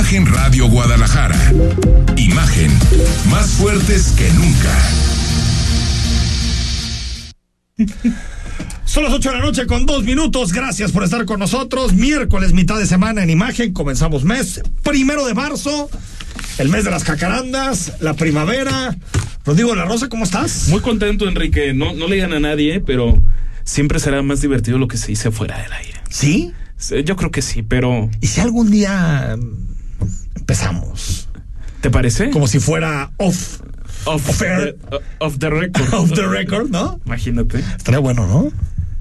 Imagen Radio Guadalajara. Imagen más fuertes que nunca. Son las 8 de la noche con dos minutos. Gracias por estar con nosotros. Miércoles, mitad de semana en imagen. Comenzamos mes primero de marzo, el mes de las cacarandas, la primavera. Rodrigo La Rosa, ¿cómo estás? Muy contento, Enrique. No, no le digan a nadie, pero siempre será más divertido lo que se dice fuera del aire. ¿Sí? Yo creo que sí, pero. ¿Y si algún día empezamos? ¿Te parece? Como si fuera off. Off, the, off the record. Off the record, ¿no? Imagínate. Estaría bueno, ¿no?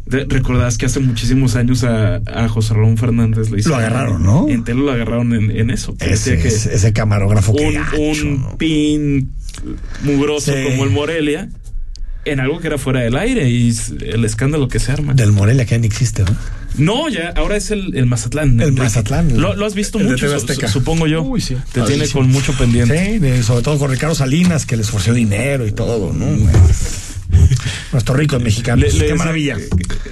Recordás que hace muchísimos años a, a José Ramón Fernández lo hizo. Lo agarraron, ¿no? En telo lo agarraron en, en eso. que Ese, que ese, ese camarógrafo que un, gacho, un ¿no? pin mugroso Sí. como el Morelia en algo que era fuera del aire y el escándalo que se arma. Del Morelia que ya ni existe, ¿no? No, ya, ahora es el, el Mazatlán. El. Mazatlán. Lo, lo has visto mucho, su- supongo yo. Uy, sí. Te tiene con mucho pendiente. Sí, de- sobre todo con Ricardo Salinas, que les ofreció dinero y todo, ¿no? Nuestro rico mexicano. Le- le Qué maravilla.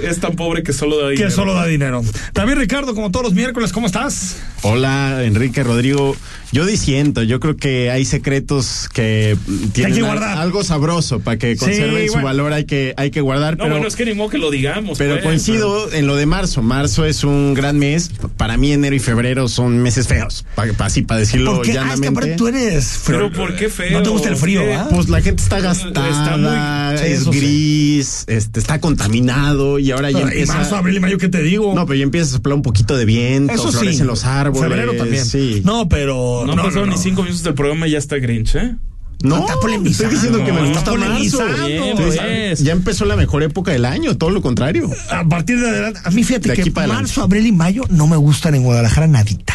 Es tan pobre que solo da dinero. Que solo da dinero. También Ricardo, como todos los miércoles, ¿cómo estás? Hola, Enrique Rodrigo. Yo disiento, yo creo que hay secretos que tienen que guardar. algo sabroso para que Sí, conserven su bueno. valor, hay que, hay que guardar. No, pero bueno, es que ni modo que lo digamos. pero pues, coincido en lo de marzo. Marzo es un gran mes. Para mí enero y febrero son meses feos, pa- pa- así para decirlo Porque, ah, es que tú eres Pero ¿por qué feo? No te gusta el frío, ¿Qué? ¿verdad? Pues la gente está Está gastada, muy- sí, es eso sí. gris, este, está contaminado y ahora ya y empieza. marzo, abril y mayo, ¿qué te digo? No, pero ya empieza a soplar un poquito de viento, Eso sí. florecen los árboles. Febrero también. Sí. No, pero. No, pasado ni cinco minutos del programa y ya está Grinch, ¿eh? No, Está estoy diciendo que me No, gusta está marzo. Bien, Entonces, pues. Ya empezó la mejor época del año, todo lo contrario. A partir de adelante, a mí fíjate De que marzo, adelante. abril y mayo no me gustan en Guadalajara nadita.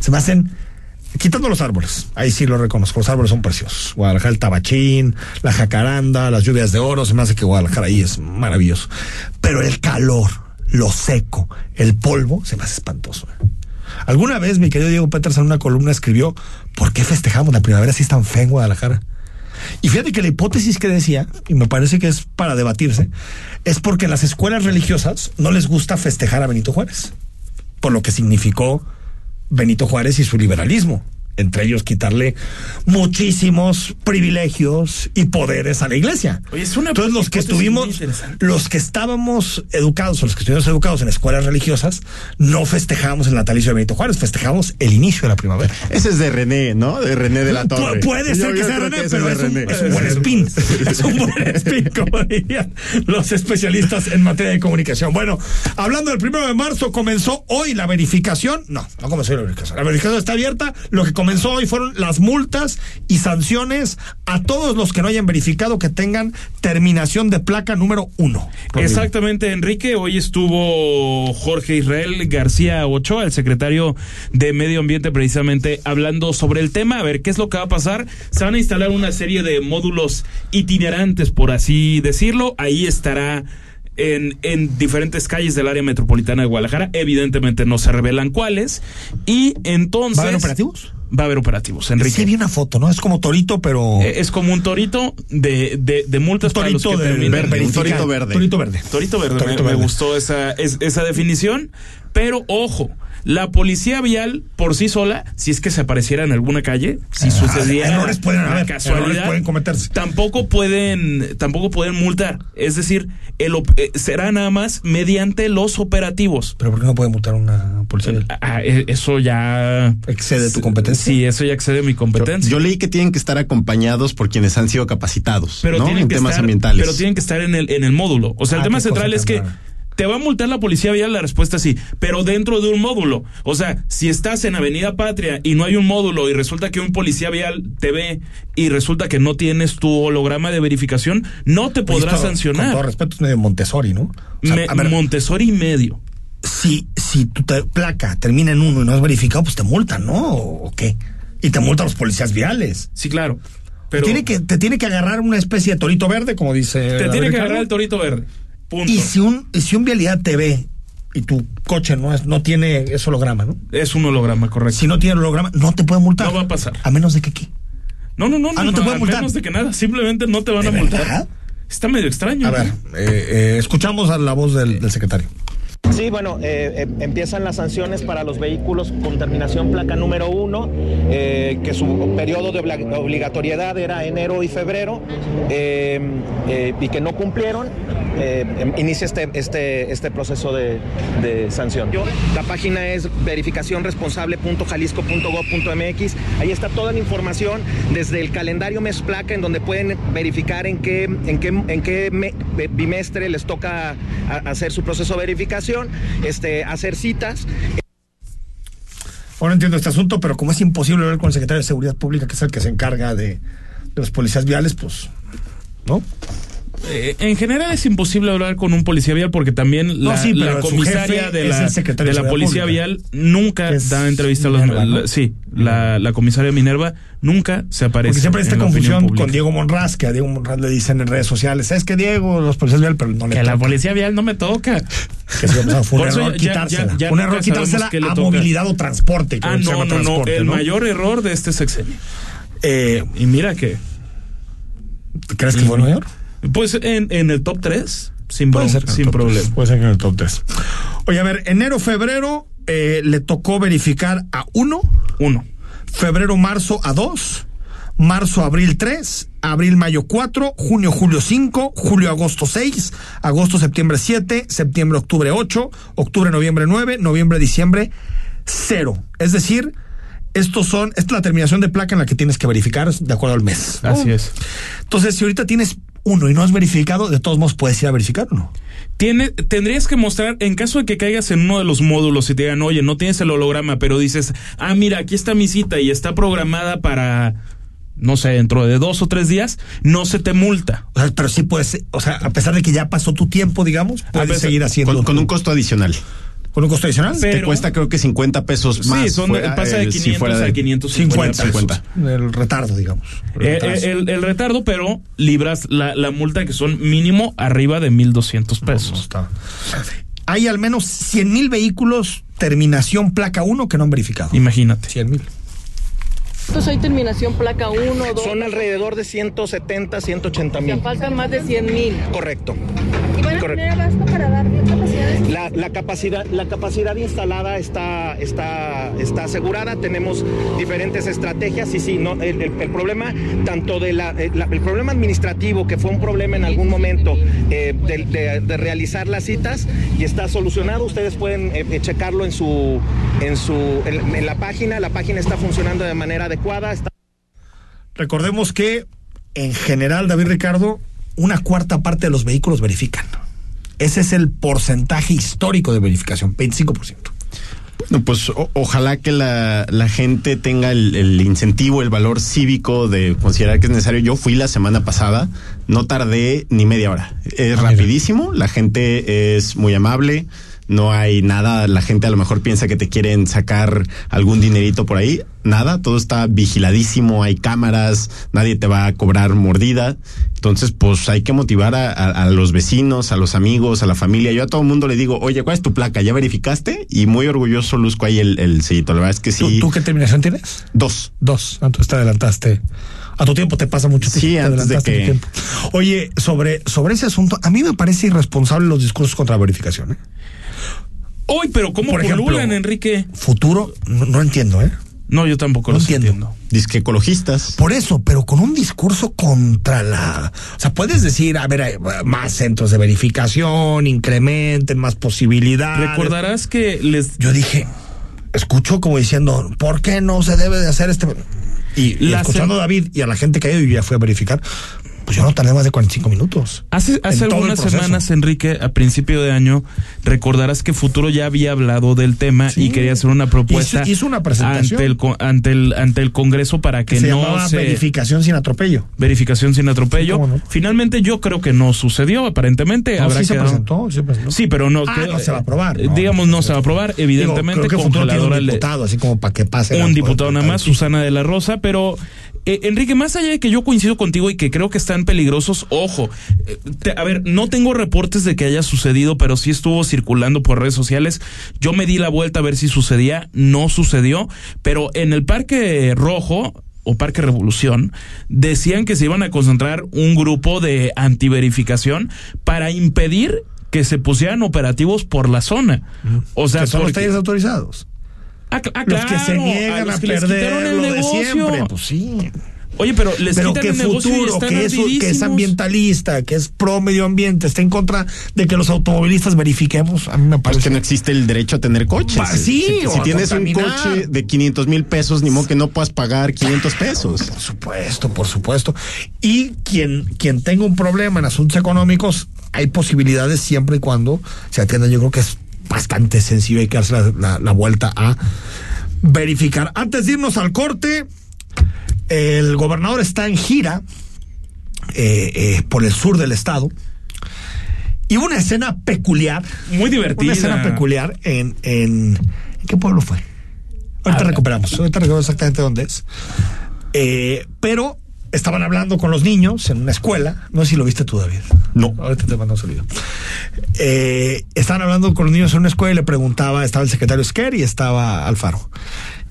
Se me hacen. Quitando los árboles, ahí sí lo reconozco, los árboles son preciosos. Guadalajara, el tabachín, la jacaranda, las lluvias de oro, se me hace que Guadalajara ahí es maravilloso. Pero el calor, lo seco, el polvo, se me hace espantoso. ¿eh? Alguna vez mi querido Diego Peters en una columna escribió, ¿por qué festejamos la primavera si es tan fea en Guadalajara? Y fíjate que la hipótesis que decía, y me parece que es para debatirse, es porque las escuelas religiosas no les gusta festejar a Benito Juárez, por lo que significó Benito Juárez y su liberalismo. Entre ellos quitarle muchísimos privilegios y poderes a la iglesia. Oye, es una Entonces los que estuvimos, los que estábamos educados o los que estuvimos educados en escuelas religiosas, no festejamos el natalicio de Benito Juárez, festejamos el inicio de la primavera. Ese es de René, ¿no? De René de la Pu- Torre. puede ser Yo- que yo sea René, pero es un, René. es un buen spin. Es un buen spin, como dirían los especialistas en materia de comunicación. Bueno, hablando del primero de marzo, comenzó hoy la verificación. No, no comenzó hoy la verificación. La verificación está abierta. Lo que comenzó comenzó y fueron las multas y sanciones a todos los que no hayan verificado que tengan terminación de placa número uno. Exactamente, Enrique. Hoy estuvo Jorge Israel García Ochoa, el secretario de Medio Ambiente, precisamente hablando sobre el tema. A ver, ¿qué es lo que va a pasar? Se van a instalar una serie de módulos itinerantes, por así decirlo. Ahí estará en, en diferentes calles del área metropolitana de Guadalajara. Evidentemente no se revelan cuáles. Y entonces. ¿Va a haber operativos? Va a haber operativos, Enrique. Sí, vi una foto, ¿no? Es como torito, pero. Eh, es como un torito de, de, de multas para los torito que de terminan- verde, un torito verde. Torito verde. Torito verde, Torito me, me verde. gustó esa, es- esa definición, pero ojo, la policía vial por sí sola, si es que se apareciera en alguna calle, si Ah, sucediera errores pueden haber, casualidad, errores pueden cometerse. tampoco pueden, tampoco pueden multar, es decir, el op- eh, será nada más mediante los operativos. Pero ¿por qué no puede multar una policía? vial? Ah, eh, eso ya Excede tu competencia. Sí, eso ya excede mi competencia. yo leí que tienen que estar acompañados por quienes han sido capacitados pero ¿no? tienen en que temas estar, ambientales. Pero tienen que estar en el, en el módulo. O sea, el Ah, tema central es que rara. Te va a multar la policía vial, la respuesta es sí, pero dentro de un módulo. O sea, si estás en Avenida Patria y no hay un módulo y resulta que un policía vial te ve y resulta que no tienes tu holograma de verificación, no te podrá Esto, Con todo sancionar. respeto, es medio Montessori, ¿no? O sea, Me- a ver, Montessori y medio. si, si tu te- placa termina en uno y no has verificado, pues te multan, ¿no? ¿O qué? Y te multan los policías viales. Sí, claro. Pero tiene que, te tiene que agarrar una especie de torito verde, como dice. te tiene que agarrar el torito verde. Punto. Y si un, y si un vialidad te ve y tu coche no es, no tiene ese holograma, ¿no? Es un holograma, correcto. Si no tiene holograma, no te puede multar. No va a pasar. A menos de que qué. No, no, no, Ah, no te pueden a multar. menos de que nada, simplemente no te van a ¿De multar. verdad? Está medio extraño. A ver, ¿no? eh, eh, escuchamos a la voz del, del secretario. Sí, bueno, eh, eh, empiezan las sanciones para los vehículos con terminación placa número uno, eh, que su periodo de obligatoriedad era enero y febrero, eh, eh, y que no cumplieron, em- inicia este, este, este proceso de, sanción. La página es verificacionresponsable.jalisco.gov.mx, ahí está toda la información desde el calendario mes placa en donde pueden verificar en qué, en qué, en qué me- bimestre les toca hacer su proceso de verificación, este, hacer citas. Ahora entiendo este asunto, pero como es imposible hablar con el secretario de Seguridad Pública, que es el que se encarga de, de los policías viales, pues, ¿no? Eh, en general es imposible hablar con un policía vial porque también No, la, sí, la comisaria de la, de la policía Pública. vial nunca Es da entrevista a los la- sí la, la comisaria Minerva nunca se aparece Porque siempre hay esta la confusión con Diego Monraz, que a Diego Monraz le dicen en redes sociales, es que Diego, los policías viales, pero no le que la toca. policía vial no me toca Que sea, fue un Por eso error ya- ya- quitársela. ya un error quitársela a toca. movilidad o transporte. que ah se no no no el mayor error de este sexenio Eh, y mira que ¿Crees que fue el mayor? Pues en, en el top 3 sin, Puede ser sin problema. Puede ser que en el top 3. Oye, a ver, enero, febrero eh, le tocó verificar a uno, uno. Febrero, marzo a dos, marzo, abril 3, abril, mayo 4, junio, julio 5, julio, agosto 6, agosto, septiembre 7, septiembre, octubre 8, octubre, noviembre 9, noviembre, diciembre 0. Es decir, estos son, esta es la terminación de placa en la que tienes que verificar de acuerdo al mes. ¿no? así es. Entonces, si ahorita tienes uno y no has verificado, de todos modos puedes ir a verificar o no. Tiene, tendrías que mostrar, en caso de que caigas en uno de los módulos y te digan, oye, no tienes el holograma, pero dices, ah, mira, aquí está mi cita y está programada para, no sé, dentro de dos o tres días, no se te multa. O sea, pero sí puedes, o sea, a pesar de que ya pasó tu tiempo, digamos, puedes pesar- seguir haciendo. Con, un costo adicional. Con un costo adicional. Pero- Te cuesta creo que 50 pesos más. sí, son, fuera, pasa de eh, si 500 fuera de- a 550. 50, 50. El retardo, digamos. El Eh, eh, el, el retardo, pero libras la, la multa que son mínimo arriba de 1.200 No pesos. está. Hay al menos 100 mil vehículos terminación placa 1 que no han verificado. Imagínate. 100 mil. Entonces hay terminación placa 1, 2. Son alrededor de 170, 180 mil. faltan más de 100 mil. Correcto. ¿Y van a Correcto. tener para dar capacidades? La, la capacidad, la capacidad instalada está, está, está asegurada. Tenemos diferentes estrategias y sí, no, el, el- el problema tanto de la, el, la- el problema administrativo que fue un problema en algún momento eh, de, de- de realizar las citas y está solucionado. Ustedes pueden eh, eh, checarlo en su, en su, en, en la página. La página está funcionando de manera adecuada. Está Recordemos que, en general, David Ricardo, una cuarta parte de los vehículos verifican. Ese es el porcentaje histórico de verificación, 25%. Bueno, pues o- ojalá que la, la gente tenga el, el incentivo, el valor cívico de considerar que es necesario. Yo fui la semana pasada, no tardé ni media hora. Es Ah, mira. rapidísimo, la gente es muy amable, no hay nada, la gente a lo mejor piensa que te quieren sacar algún dinerito por ahí. Nada, todo está vigiladísimo, hay cámaras, nadie te va a cobrar mordida. Entonces, pues hay que motivar a, a- a los vecinos, a los amigos, a la familia. Yo a todo el mundo le digo, oye, ¿cuál es tu placa? ¿Ya verificaste? Y muy orgulloso luzco ahí el, el sellito. La verdad es que ¿Tú, sí. tú qué terminación tienes? Dos. Dos. Ah, Entonces te adelantaste. A tu tiempo te pasa mucho. Sí, te antes de que- tiempo. Oye, sobre, sobre ese asunto, a mí me parece irresponsable los discursos contra la verificación. ¿eh? Uy, pero ¿cómo Por ejemplo, Enrique? Futuro, no, no entiendo, ¿eh? No, yo tampoco No lo entiendo. entiendo. Disque ecologistas. Por eso, pero con un discurso contra la... O sea, puedes decir, a ver, hay más centros de verificación, incrementen más posibilidades. Recordarás que les Yo dije, escucho como diciendo, ¿por qué no se debe de hacer este...? Y, y escuchando sem- a David y a la gente que ha ido y ya fui a verificar, pues yo no tardé más de 45 minutos. Hace, hace algunas semanas, Enrique, a principio de año, recordarás que Futuro ya había hablado del tema Sí. y quería hacer una propuesta Hizo- hizo una presentación. ante el ante el ante el Congreso para que se no llamaba se verificación sin atropello. verificación sin atropello. Sí, cómo no. Finalmente yo creo que no sucedió, aparentemente No, habrá sí se presentó, sí se presentó. Sí, pero no, Ah, quedó- no se va a aprobar, eh, no. digamos no se va a aprobar, evidentemente Digo, creo que congeladora un le- diputado, así como para que pase. un diputado nada más. Susana de la Rosa, pero eh, Enrique, más allá de que yo coincido contigo y que creo que están peligrosos, ojo, eh, te- a ver, no tengo reportes de que haya sucedido, pero sí estuvo circulando por redes sociales. Yo me di la vuelta a ver si sucedía, no sucedió, pero en el Parque Rojo o Parque Revolución decían que se iban a concentrar un grupo de antiverificación para impedir que se pusieran operativos por la zona. O sea, que son los talleres autorizados. Ah, ah, Los que se niegan a, quitaron perder el lo de siempre. Pues sí. Oye, pero les Pero que el futuro, que es, que es ambientalista, que es pro medio ambiente, está en contra de que los automovilistas verifiquemos, a mí me Pues parece que no existe el derecho a tener coches. Pa- sí, si, o si a tienes un coche de 500 mil pesos, ni modo que no puedas pagar 500 pesos. Por supuesto, por supuesto. Y quien, quien tenga un problema en asuntos económicos, hay posibilidades siempre y cuando se atienda. Yo creo que es bastante sencillo, hay que darse la, la- la vuelta a verificar. Antes de irnos al corte, el gobernador está en gira eh, eh, por el sur del estado. Y hubo una escena peculiar. Muy divertida. Una escena peculiar en, en, ¿en qué pueblo fue? Ahorita Ah, recuperamos, ahorita recuperamos exactamente dónde es. Eh, pero estaban hablando con los niños en una escuela. No sé si lo viste tú, David. No. Ahorita te mando un saludo. Eh, estaban hablando con los niños en una escuela y le preguntaba, estaba el secretario Esquer y estaba Alfaro.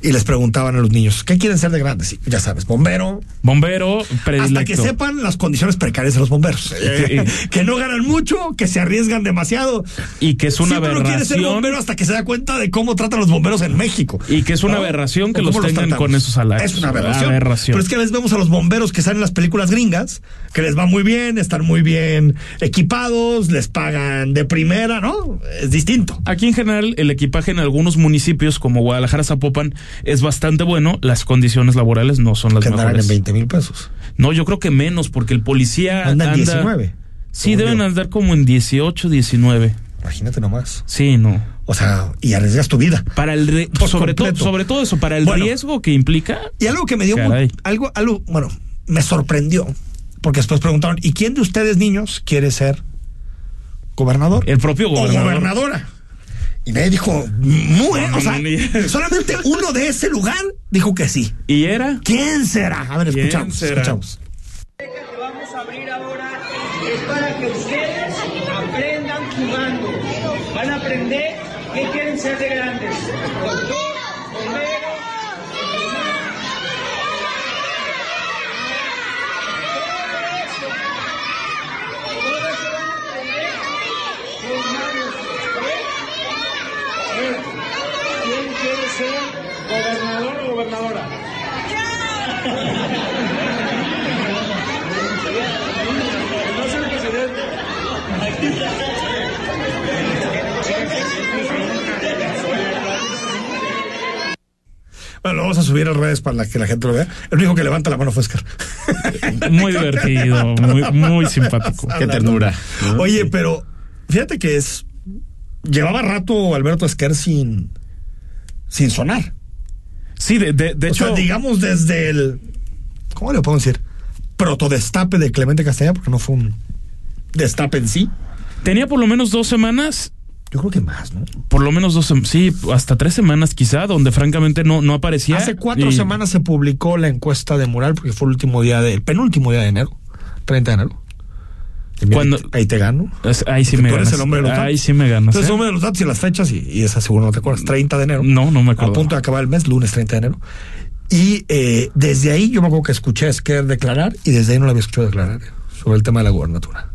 Y les preguntaban a los niños, ¿qué quieren ser de grandes? Y ya sabes, bombero, Bombero predilecto. hasta que sepan las condiciones precarias de los bomberos. Que no ganan mucho, que se arriesgan demasiado. Y que es una Siempre no quiere ser aberración. bombero hasta que se da cuenta de cómo tratan los bomberos en México. Y que es una aberración que ¿O los tengan con esos salarios. Es una aberración. Aberración. Pero es que a veces vemos a los bomberos que salen en las películas gringas, que les va muy bien, están muy bien equipados, les pagan de primera, ¿no? Es distinto. Aquí en general el equipaje en algunos municipios como Guadalajara, Zapopan es bastante bueno. Las condiciones laborales no son las Que mejores. en 20 mil pesos. No, yo creo que menos porque el policía Andan anda 19. Sí, deben yo. andar como en 18, 19. Imagínate nomás. Sí, no. O sea, y arriesgas tu vida. Para el re- Por sobre todo sobre todo eso, para el Bueno. riesgo que implica. Y algo que me dio muy- algo, algo, bueno, me sorprendió, porque después preguntaron, ¿y quién de ustedes niños quiere ser gobernador? El propio O gobernador. gobernadora. Y nadie dijo, muy, No, no, o sea, solamente uno de ese lugar dijo que sí. ¿Y era? ¿Quién será? A ver, ¿Quién escuchamos, será? escuchamos. que vamos a abrir ahora es para que ustedes aprendan jugando. Van a aprender qué quieren ser de grandes. Doctor, bombero, todo eso van a aprender con manos, ¿ok? A ver, ¿Quién quiere ser gobernador o gobernadora? No soy el presidente. Bueno, lo vamos a subir a redes para que la gente lo vea. El único que levanta la mano fue Oscar. Muy divertido, muy, muy simpático. Qué ternura. Oye, pero fíjate que es. Llevaba rato Alberto Esquer sin. sin sonar. Sí, de, de, de o hecho. sea, digamos desde el. ¿Cómo le podemos decir? Protodestape de Clemente Castañeda, porque no fue un destape en sí. Tenía por lo menos dos semanas Yo creo que más, ¿no? por lo menos dos, sí, hasta tres semanas quizá, donde francamente no, no aparecía. Hace cuatro Y- semanas se publicó la encuesta de Mural, porque fue el último día de, el penúltimo día de enero, 30 de enero. Cuando- ahí te- ahí te gano. Ahí sí me tú eres el hombre de los datos. Ahí sí me ganas. Entonces, ¿eh? hombre de los datos y las fechas, y, y esa seguro no te acuerdas, 30 de enero. No, no me acuerdo. A punto de acabar el mes, lunes 30 de enero. Y eh, desde ahí yo me acuerdo que escuché a Esquer declarar y desde ahí no lo había escuchado declarar sobre el tema de la gubernatura.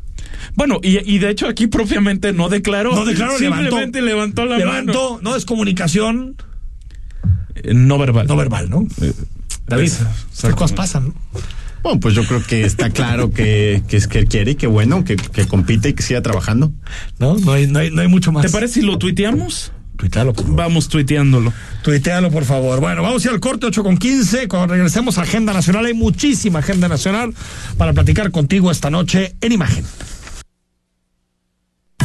Bueno, y, y de hecho aquí propiamente no declaró. No declaró, Simplemente levantó, la Levantó, no es comunicación mano. Eh, No verbal. no verbal, ¿no? David, Esa- estas cosas pasan, ¿no? Bueno, pues yo creo que está claro que, que es que él quiere y que bueno, que, que compite y que siga trabajando. ¿No? No hay, no hay, no hay mucho más. ¿Te parece si lo tuiteamos? Tuitealo, por favor. Vamos tuiteándolo. Tuitealo, por favor. Bueno, vamos a ir al corte 8 con 15. Cuando regresemos a Agenda Nacional, hay muchísima Agenda Nacional para platicar contigo esta noche en imagen.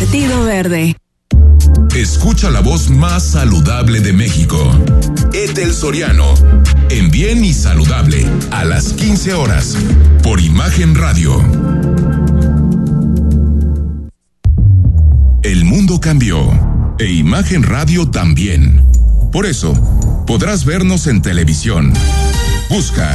Partido Verde. Escucha la voz más saludable de México. Etel Soriano. En Bien y Saludable. A las 15 horas. Por Imagen Radio. El mundo cambió. E Imagen Radio también. Por eso, podrás vernos en televisión. Busca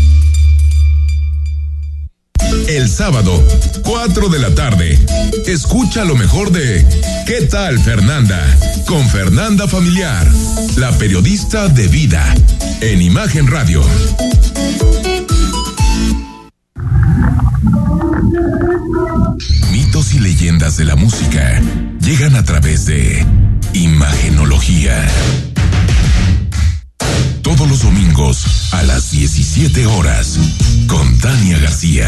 El sábado, 4 de la tarde, escucha lo mejor de ¿Qué tal Fernanda? Con Fernanda Familiar, la periodista de vida, en Imagen Radio. Mitos y leyendas de la música llegan a través de Imagenología. Todos los domingos a las 17 horas con Tania García.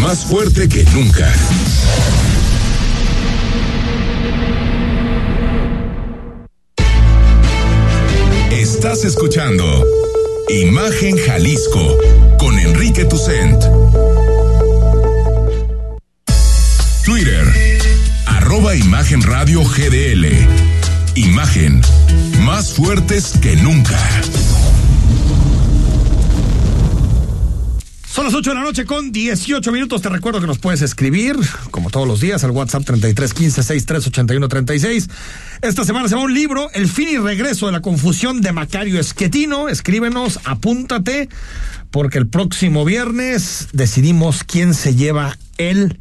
más fuerte que nunca. Estás escuchando Imagen Jalisco con Enrique Tucent. Twitter, arroba Imagen Radio GDL. Imagen, más fuertes que nunca. Son las 8 de la noche con 18 minutos. Te recuerdo que nos puedes escribir, como todos los días, al WhatsApp 3315 638136. Esta semana se va un libro, El fin y regreso de la confusión de Macario Esquetino. Escríbenos, apúntate, porque el próximo viernes decidimos quién se lleva el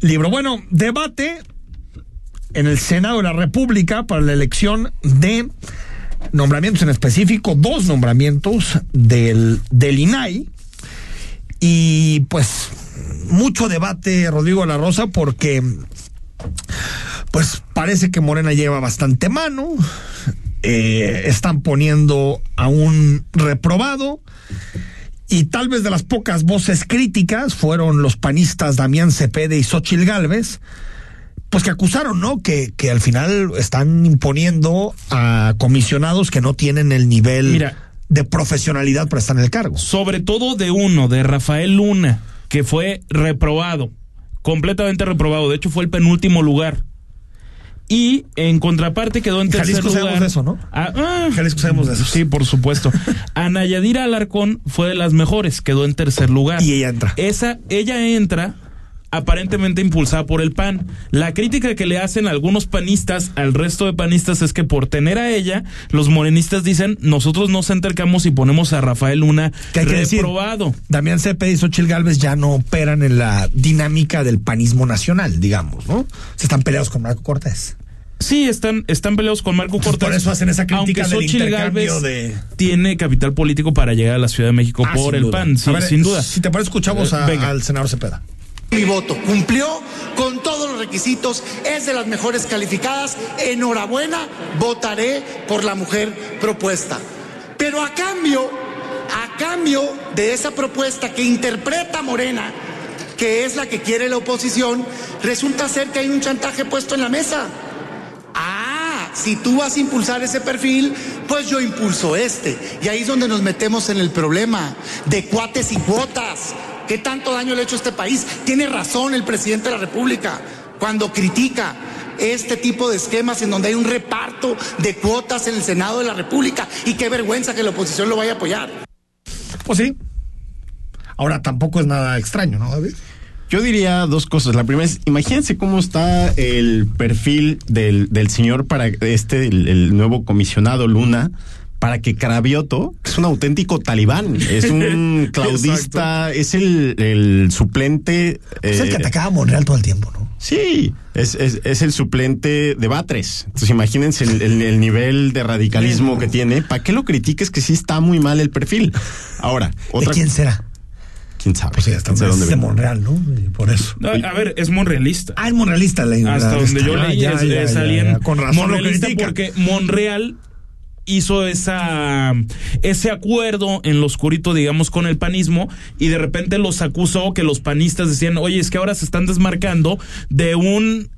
libro. Bueno, debate en el Senado de la República para la elección de nombramientos en específico, dos nombramientos del, del INAI. Y pues mucho debate, Rodrigo La Rosa, porque pues parece que Morena lleva bastante mano. Eh, están poniendo a un reprobado. Y tal vez de las pocas voces críticas fueron los panistas Damián Cepede y Xochil Gálvez. pues que acusaron, ¿no? Que, que al final están imponiendo a comisionados que no tienen el nivel Mira. De profesionalidad para estar en el cargo. Sobre todo de uno, de Rafael Luna, que fue reprobado, completamente reprobado. De hecho, fue el penúltimo lugar. Y en contraparte quedó en En tercer Jalisco lugar. sabemos de eso, ¿no? Ah, ah. Jalisco sabemos de eso. Sí, por supuesto. Ana Yadira Alarcón fue de las mejores, quedó en tercer lugar. Y ella entra. Esa, ella entra aparentemente impulsada por el PAN. La crítica que le hacen algunos panistas al resto de panistas es que por tener a ella, los morenistas dicen, nosotros nos acercamos y ponemos a Rafael Luna ¿Qué hay que decir? reprobado. Damián Cepeda y Xochil Gálvez ya no operan en la dinámica del panismo nacional, digamos, ¿no? Se están peleados con Marco Cortés. Sí, están, están peleados con Marco Entonces, Cortés. por eso hacen esa crítica aunque del Xochitl Gálvez de- tiene capital político para llegar a la Ciudad de México Ah, por el duda. PAN, sí, ver, sin duda. Si te parece, escuchamos a- Venga. al senador Cepeda. Mi voto cumplió con todos los requisitos, es de las mejores calificadas. Enhorabuena, votaré por la mujer propuesta. Pero a cambio, a cambio de esa propuesta que interpreta Morena, que es la que quiere la oposición, resulta ser que hay un chantaje puesto en la mesa. Ah, si tú vas a impulsar ese perfil, pues yo impulso este. Y ahí es donde nos metemos en el problema de cuates y cuotas. ¿Qué tanto daño le ha hecho a este país? Tiene razón el presidente de la República cuando critica este tipo de esquemas en donde hay un reparto de cuotas en el Senado de la República. Y qué vergüenza que la oposición lo vaya a apoyar. Pues sí. Ahora tampoco es nada extraño, ¿no, David? Yo diría dos cosas. La primera es, imagínense cómo está el perfil del, del señor para este, el, el nuevo comisionado Luna, para que Cravioto, que es un auténtico talibán, es un claudista, es el, el suplente. Es el que eh, atacaba a Monreal todo el tiempo, ¿no? Sí, es, es, es el suplente de Batres. Entonces imagínense el, el- el nivel de radicalismo que tiene. ¿Para qué lo critiques que sí está muy mal el perfil? Ahora, ¿De quién será? ¿Quién sabe? Pues sí, hasta ¿Quién sabe es de? Monreal, ¿no? Por eso. No, a ver, es monrealista. Ah, es monrealista la Hasta la- donde yo ah, leí ya, es, ya, es ya, alguien ya. Con razón monrealista porque Monreal hizo esa ese acuerdo en lo oscurito, digamos, con el panismo y de repente los acusó que los panistas decían, oye, es que ahora se están desmarcando de un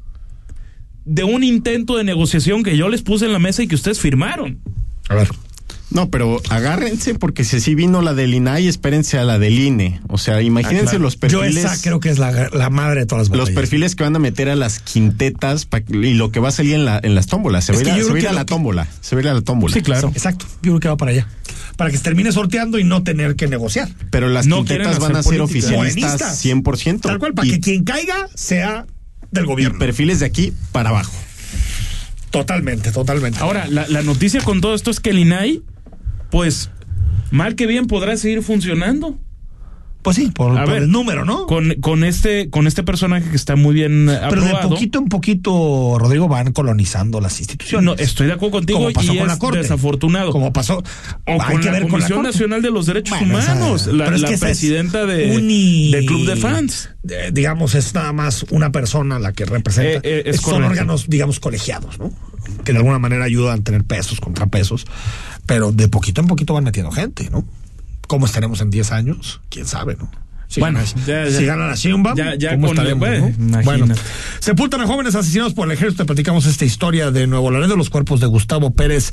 de un intento de negociación que yo les puse en la mesa y que ustedes firmaron. A ver. No, pero agárrense porque si así vino la del INAI, espérense a la del INE. O sea, imagínense Ah, claro. los Yo perfiles. esa creo que es la, la madre de todas las Los perfiles que van a meter a las quintetas pa- y lo que va a salir en, la, en las tómbolas. Se va a ir a, yo se va a creo ir a que la que- tómbola. Se va a ir a la tómbola. Sí, claro. Exacto. Yo creo que va para allá. Para que se termine sorteando y no tener que negociar. Pero las No quintetas van a ser oficialistas Morenistas. 100%. Tal cual, para y, que quien caiga sea del y gobierno. perfiles de aquí para abajo. Totalmente, totalmente. Ahora, la, la noticia con todo esto es que el INAI, pues, mal que bien podrá seguir funcionando. Pues sí, por, A por ver, el número, ¿no? Con, con este con este personaje que está muy bien Pero de poquito en poquito, Rodrigo, van colonizando las instituciones. No, estoy de acuerdo contigo Como pasó y con la es Corte. desafortunado. Como pasó. o hay con que la ver con la Comisión. Nacional de los Derechos Bueno, esa- Humanos, la, pero es la que esa es presidenta de, uni- Club de Fans. eh, digamos, es nada más una persona la que representa. Eh, eh, es Son órganos, digamos, colegiados, ¿no? Que de alguna manera ayudan a tener pesos, contrapesos. Pero de poquito en poquito van metiendo gente, ¿no? ¿Cómo estaremos en 10 años? ¿Quién sabe, no? Si Bueno, gana, ya, ya. si gana la Sheinbaum, Ya- ya ¿cómo estaremos, bueno, no? Bueno, sepultan a jóvenes asesinados por el ejército. Te platicamos esta historia de Nuevo Laredo, los cuerpos de Gustavo Pérez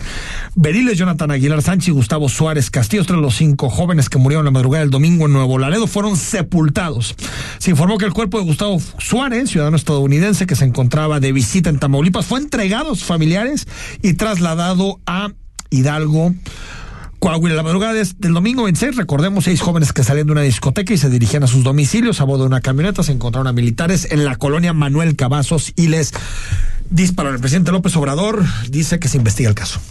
Beriles, Jonathan Aguilar Sánchez y Gustavo Suárez Castillo, tres de los cinco jóvenes que murieron la madrugada del domingo en Nuevo Laredo, fueron sepultados. Se informó que el cuerpo de Gustavo Suárez, ciudadano estadounidense que se encontraba de visita en Tamaulipas, fue entregado a sus familiares y trasladado a Hidalgo. Coahuila, la madrugada des- del domingo 26, recordemos, seis jóvenes que salían de una discoteca y se dirigían a sus domicilios a bordo de una camioneta, se encontraron a militares en la colonia Manuel Cavazos y les dispararon. El presidente López Obrador dice que se investiga el caso.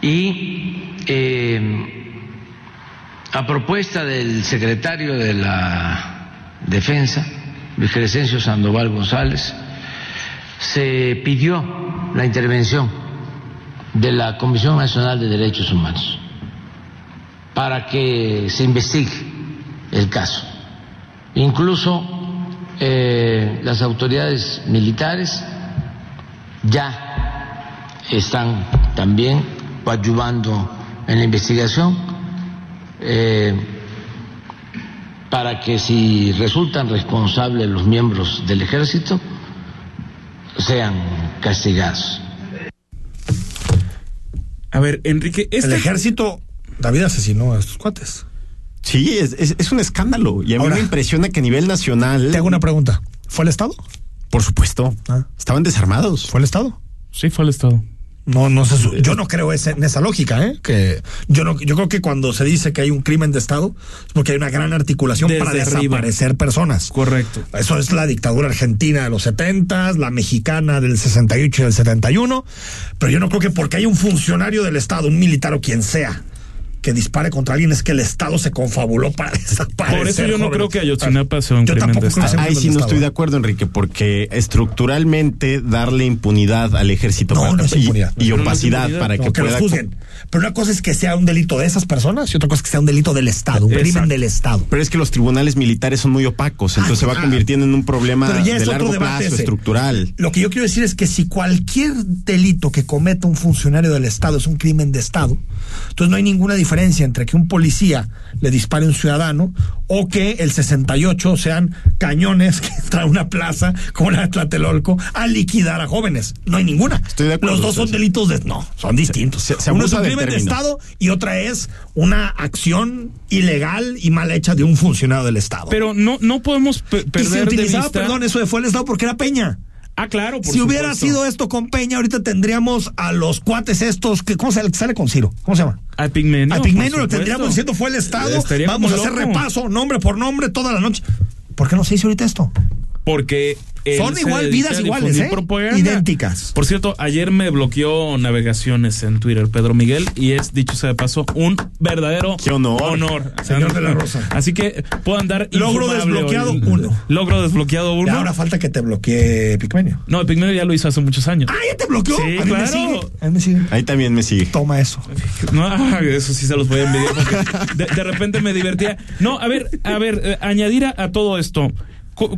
y eh, a propuesta del secretario de la Defensa, Luis Crescencio Sandoval González, se pidió la intervención de la Comisión Nacional de Derechos Humanos para que se investigue el caso. Incluso eh, las autoridades militares ya están también coadyuvando en la investigación eh, para que si resultan responsables los miembros del ejército sean castigados. A ver, Enrique, este... El ejército, David asesinó a estos cuates. Sí, es, es, es un escándalo. Y a Ahora- mí me impresiona que a nivel nacional. Te hago una pregunta. ¿Fue el Estado? Por supuesto. Ah. Estaban desarmados. ¿Fue el Estado? Sí, fue el Estado. No, no sé. su- Yo no creo ese- en esa lógica, ¿eh? Que yo no, yo creo que cuando se dice que hay un crimen de Estado es porque hay una gran articulación Desde para arriba. desaparecer personas. Correcto. Eso es la dictadura argentina de los 70, la mexicana del 68 y del 71. Pero yo no creo que porque hay un funcionario del Estado, un militar o quien sea, que dispare contra alguien, es que el Estado se confabuló para desaparecer. Por eso yo no jóvenes. creo que Ayotzinapa sea un Yo crimen de Estado. Ahí sí no estoy de acuerdo, Enrique, porque estructuralmente darle impunidad al ejército No, para- no es y- impunidad. y, no opacidad para que que los pueda. juzguen. Pero una cosa es que sea un delito de esas personas y otra cosa es que sea un delito del Estado, un crimen del Estado. Pero es que los tribunales militares son muy opacos, entonces se va ah. convirtiendo en un problema Pero ya es de largo plazo, ese. estructural. Lo que yo quiero decir es que si cualquier delito que cometa un funcionario del Estado es un crimen de Estado, entonces no hay ninguna diferencia entre que un policía le dispare a un ciudadano o que el 68 sean cañones que entran a una plaza como la de Tlatelolco a liquidar a jóvenes. No hay ninguna. Estoy de acuerdo, Los dos son delitos de... No, son distintos. se- se Uno es un crimen de. Estado y otra es una acción ilegal y mal hecha de un funcionario del Estado. Pero no, no podemos pe- y se perder de utilizaba, vista... perdón, eso de fue el Estado porque era Peña. Ah, claro, por si hubiera sido esto con Peña, ahorita tendríamos a los cuates estos, que ¿cómo se sale con Ciro? ¿Cómo se llama? Al Pigmenio. Al Pigmenio lo tendríamos diciendo fue el Estado. Vamos a hacer loco. repaso, nombre por nombre, toda la noche. ¿Por qué no se hizo ahorita esto? Porque Son igual, vidas iguales, ¿eh? Idénticas. Por cierto, ayer me bloqueó navegaciones en Twitter Pedro Miguel y es, dicho sea de paso, un verdadero Qué honor. Señor de la Rosa. Así que puedo andar Logro desbloqueado hoy. uno. Logro desbloqueado Y uno. ahora falta que te bloquee Pigmenio. No, Pigmenio ya lo hizo hace muchos años. Ah, ya te bloqueó. Sí, a mí me claro. sigue. A mí me sigue. Ahí también me sigue. Toma eso. No, ah, eso sí se los voy a envidiar porque de, de repente me divertía. No, a ver, a ver, eh, añadir a, a todo esto.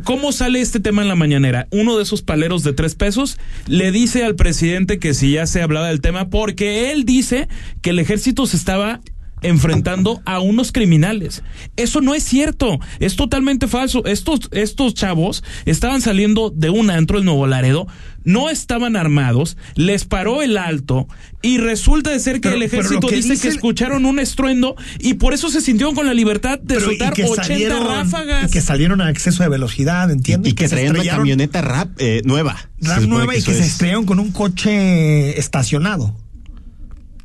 ¿Cómo sale este tema en la mañanera? Uno de esos paleros de tres pesos le dice al presidente que si ya se hablaba del tema porque él dice que el ejército se estaba enfrentando a unos criminales. Eso no es cierto, es totalmente falso. Estos, estos chavos estaban saliendo de un antro en Nuevo Laredo, no estaban armados, les paró el alto y resulta de ser que Pero- el ejército que dice dice- que escucharon un estruendo y por eso se sintieron con la libertad de Pero, soltar que 80 salieron- ráfagas. Y que salieron a exceso de velocidad, ¿entiendes? Y que se traían una estrellaron- camioneta rap eh, nueva. Supone nueva y que se es. estrellaron con un coche estacionado.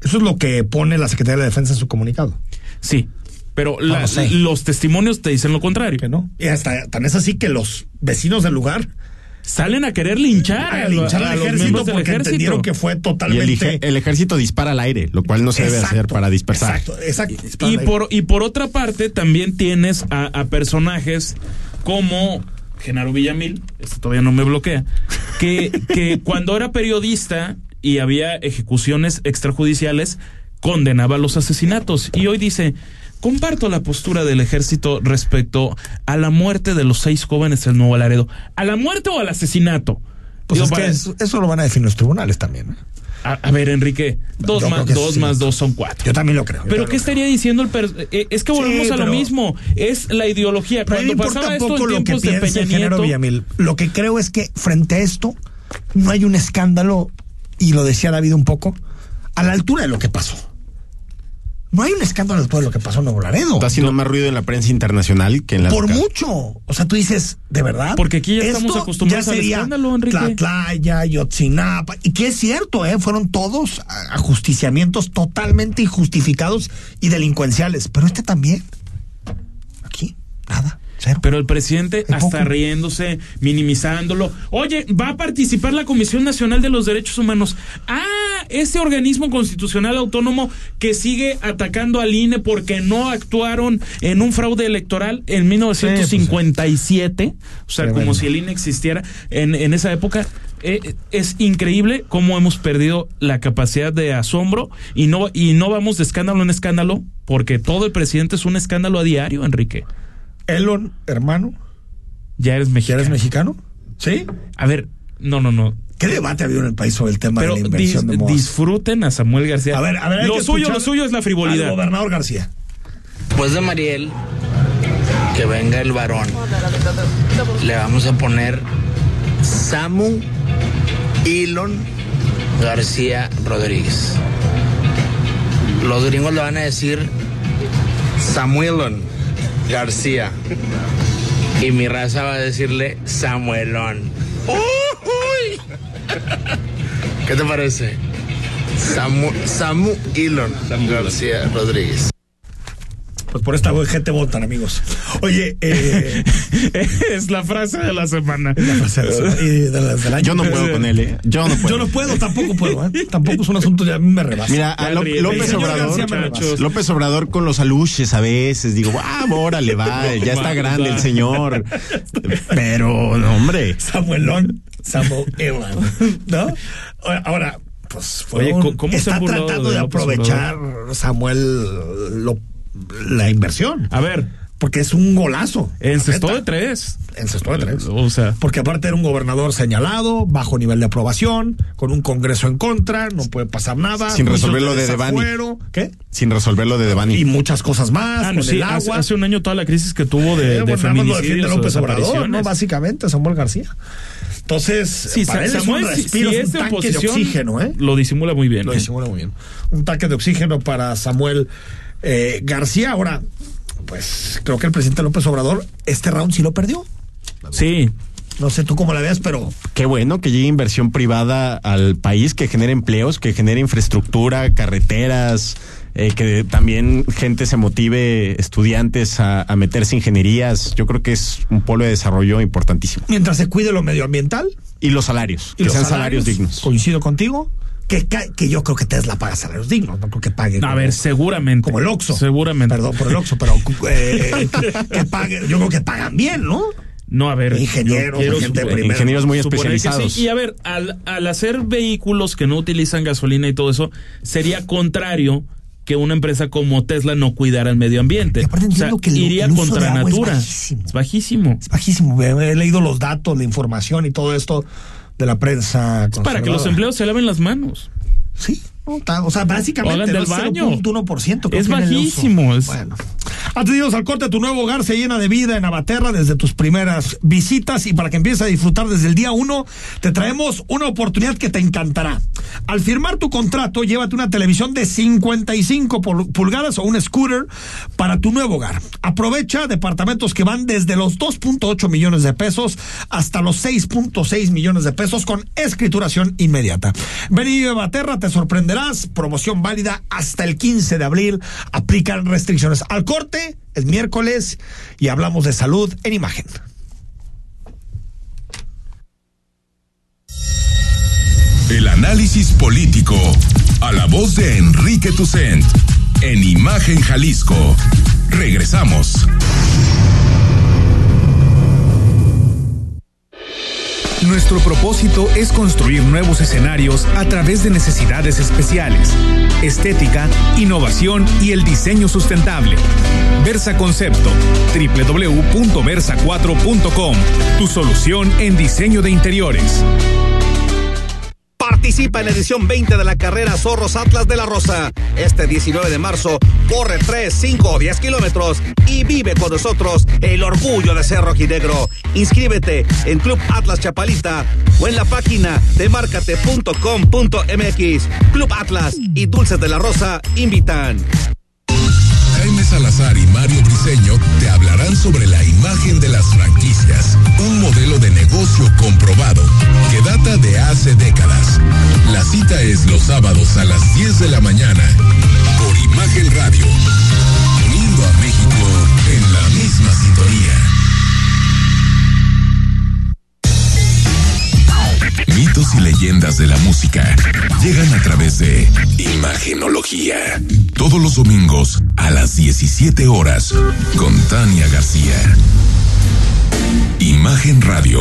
Eso es lo que pone la Secretaría de Defensa en su comunicado. Sí, pero la- no sé. los testimonios te dicen lo contrario. Que no. Y hasta tan es así que los vecinos del lugar Salen a querer linchar a linchar al ejército porque ejército. entendieron que fue Y el, totalmente. el ejército dispara al aire, lo cual no se debe hacer para dispersar. Exacto, exacto. Y por, y por otra parte, también tienes a, a personajes como Genaro Villamil, este todavía no me bloquea, que, que cuando era periodista y había ejecuciones extrajudiciales, condenaba los asesinatos. Y hoy dice, comparto la postura del ejército respecto a la muerte de los seis jóvenes del Nuevo Laredo. ¿A la muerte o al asesinato? Pues Digo, es que eso, eso lo van a definir los tribunales también. ¿eh? a, a ver, Enrique, dos, Yo más, dos sí. más dos son cuatro. Yo también lo creo. Pero ¿qué creo. estaría diciendo el per- eh, Es que volvemos Sí, a lo mismo. Es la ideología. Pero Cuando pasaba esto en lo que de Peña Nieto, Villamil. Lo que creo es que frente a esto no hay un escándalo, y lo decía David un poco, a la altura de lo que pasó. No hay un escándalo a la altura de lo que pasó en Nuevo Laredo. Está haciendo más ruido en la prensa internacional que en la Por local. mucho. O sea, tú dices, ¿de verdad? Porque aquí ya estamos acostumbrados ya al sería escándalo, Enrique. Tlatlaya, Yotzinapa. Y que es cierto, ¿eh? Fueron todos ajusticiamientos totalmente injustificados y delincuenciales. Pero este también. Aquí, nada. Cero. Pero el presidente hasta poco. riéndose, minimizándolo. Oye, va a participar la Comisión Nacional de los Derechos Humanos. Ah, ese organismo constitucional autónomo que sigue atacando al INE porque no actuaron en un fraude electoral en 1957. O sea, como si el INE existiera en, en esa época. Eh, es increíble cómo hemos perdido la capacidad de asombro y no, y no vamos de escándalo en escándalo porque todo el presidente es un escándalo a diario, Enrique. Elon, hermano, Ya eres ¿ya mexicano. eres mexicano? ¿Sí? A ver, no, no, no. ¿Qué debate ha habido en el país sobre el tema Pero de la inversión dis- de disfruten a Samuel García. A ver, a ver, lo suyo, lo suyo es la Al frivolidad. gobernador García. Después de Mariel, que venga el varón, le vamos a poner Samu Elon García Rodríguez. Los gringos le van a decir Samuelon García. Y mi raza va a decirle Samuelón. ¡Uy! ¿Qué te parece? Samu, Samu Elon García Rodríguez. Pues por esta gente votan, amigos. Oye, eh, es la frase de la semana. la frase de la semana y de la- del año. Yo no puedo con él, ¿eh? Yo no puedo. Yo no puedo, tampoco puedo, ¿eh? Tampoco es un asunto ya a mí me rebasa. Mira, a López señor Obrador. López Obrador con los aluches a veces, digo, ah, órale, va, ya está grande el señor. Pero, no, hombre. Samuelón, Samuel Ewan, ¿no? Ahora, pues fue Oye, ¿cómo- se está tratando de de López aprovechar Samuel lo- la inversión, A ver, porque es un golazo. encestó de tres. Encestó de tres. O sea, Porque aparte era un gobernador señalado, bajo nivel de aprobación, con un congreso en contra, no puede pasar nada. Sin resolver lo de Devani. ¿Qué? Sin resolver lo de Devani. Y muchas cosas más, ah, no, con sí, el hace, agua. hace un año toda la crisis que tuvo de, Eh, de bueno, o López Obrador, ¿no? Básicamente, Samuel García. Entonces, Sí, para él Samuel, es un respiro, si es es un de tanque de oxígeno, ¿eh? Lo disimula muy bien. Lo ¿eh? disimula muy bien. Un tanque de oxígeno para Samuel eh, García. Ahora, pues creo que el presidente López Obrador, este round sí lo perdió. Sí, No sé tú cómo la veas, pero Qué bueno que llegue inversión privada al país, que genere empleos, que genere infraestructura, carreteras, eh, que también gente se motive, estudiantes, a, a meterse ingenierías. Yo creo que es un polo de desarrollo importantísimo. mientras se cuide lo medioambiental Y los salarios, y que los sean salarios, dignos. Coincido contigo. Que, que yo creo que Tesla paga salarios dignos, no creo que pague. a como- ver, seguramente. como el Oxxo. Seguramente. Perdón por el Oxxo, pero eh, que, que pague, yo creo que pagan bien, ¿no? No, a ver. Ingenieros, quiero gente. Ingenieros muy especializados. sí. Y a ver, al, al hacer vehículos que no utilizan gasolina y todo eso, sería contrario que una empresa como Tesla no cuidara el medio ambiente. Y aparte o sea, que el- iría el uso contra de agua es natura. bajísimo. Es bajísimo. Es bajísimo. He, he leído los datos, la información y todo esto de la prensa. Para que los empleos se laven las manos. Sí. O sea, básicamente del baño. 0.1%. creo Es bajísimo, es- Bueno. Antes de irnos al corte, tu nuevo hogar se llena de vida en Abaterra desde tus primeras visitas y para que empieces a disfrutar desde el día uno, te traemos una oportunidad que te encantará. Al firmar tu contrato, llévate una televisión de 55 pul- pulgadas o un scooter para tu nuevo hogar. Aprovecha departamentos que van desde los 2.8 millones de pesos hasta los 6.6 millones de pesos con escrituración inmediata. Ven y vive Baterra, te Promoción válida hasta el 15 de abril. Aplican restricciones. Al corte, es miércoles y hablamos de salud en imagen. El análisis político. A la voz de Enrique Tucent. En Imagen Jalisco. Regresamos. Nuestro propósito es construir nuevos escenarios a través de necesidades especiales, estética, innovación y el diseño sustentable. Versa Concepto, www.versa4.com, tu solución en diseño de interiores. Participa en la edición 20 de la carrera Zorros Atlas de la Rosa. Este 19 de marzo, corre 3, 5 o 10 kilómetros y vive con nosotros el orgullo de ser rojinegro. Inscríbete en Club Atlas Chapalita o en la página de marcate.com.mx. Club Atlas y Dulces de la Rosa invitan. Jaime Salazar y Mario Briseño te hablarán sobre la imagen de las franquicias, cita es los sábados a las 10 de la mañana por Imagen Radio, uniendo a México en la misma sintonía. Mitos y leyendas de la música llegan a través de Imagenología. Todos los domingos a las 17 horas con Tania García. Imagen Radio.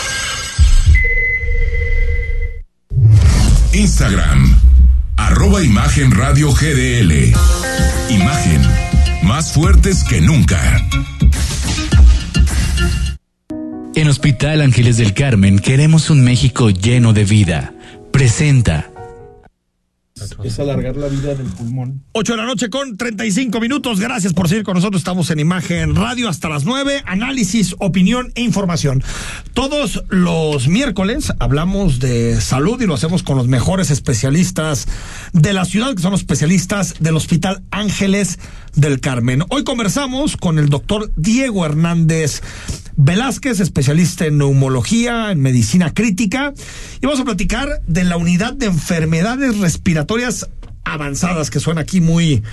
Instagram, arroba Imagen Radio GDL. Imagen, más fuertes que nunca. En Hospital Ángeles del Carmen queremos un México lleno de vida. Presenta. Es alargar la vida del pulmón. 8 de la noche con 35 minutos. Gracias por seguir con nosotros. Estamos en Imagen Radio hasta las 9. Análisis, opinión e información. Todos los miércoles hablamos de salud y lo hacemos con los mejores especialistas de la ciudad, que son los especialistas del Hospital Ángeles del Carmen. Hoy conversamos con el doctor Diego Hernández Velázquez, especialista en neumología, en medicina crítica, y vamos a platicar de la unidad de enfermedades respiratorias avanzadas, que suena aquí muy,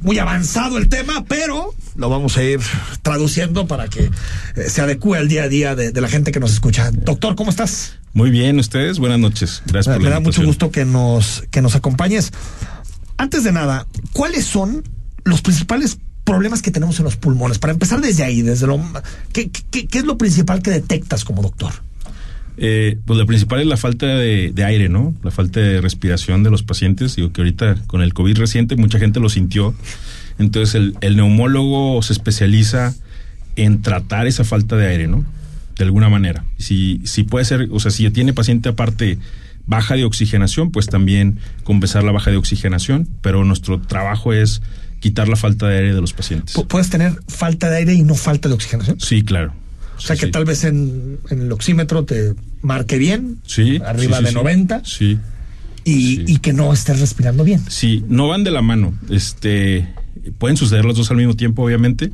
muy avanzado el tema, pero lo vamos a ir traduciendo para que eh, se adecue al día a día de, de, la gente que nos escucha. Doctor, ¿cómo estás? Muy bien, ustedes, buenas noches. Gracias por Me da mucho gusto que nos, que nos acompañes. Antes de nada, ¿cuáles son los principales problemas que tenemos en los pulmones? Para empezar desde ahí, desde lo ¿qué, qué, qué es lo principal que detectas como doctor? Eh, pues lo principal es la falta de, de, aire, ¿no? La falta de respiración de los pacientes. Digo que ahorita con el COVID reciente mucha gente lo sintió. Entonces el, el neumólogo se especializa en tratar esa falta de aire, ¿no? De alguna manera. Si, si puede ser, o sea, si tiene paciente aparte baja de oxigenación, pues también compensar la baja de oxigenación, pero nuestro trabajo es quitar la falta de aire de los pacientes. ¿Puedes tener falta de aire y no falta de oxigenación? Sí, claro. O sea que sí. tal vez en, en, el oxímetro te marque bien, sí, arriba de 90, sí. Y, y, que no estés respirando bien. Sí, no van de la mano. Este, pueden suceder los dos al mismo tiempo, obviamente,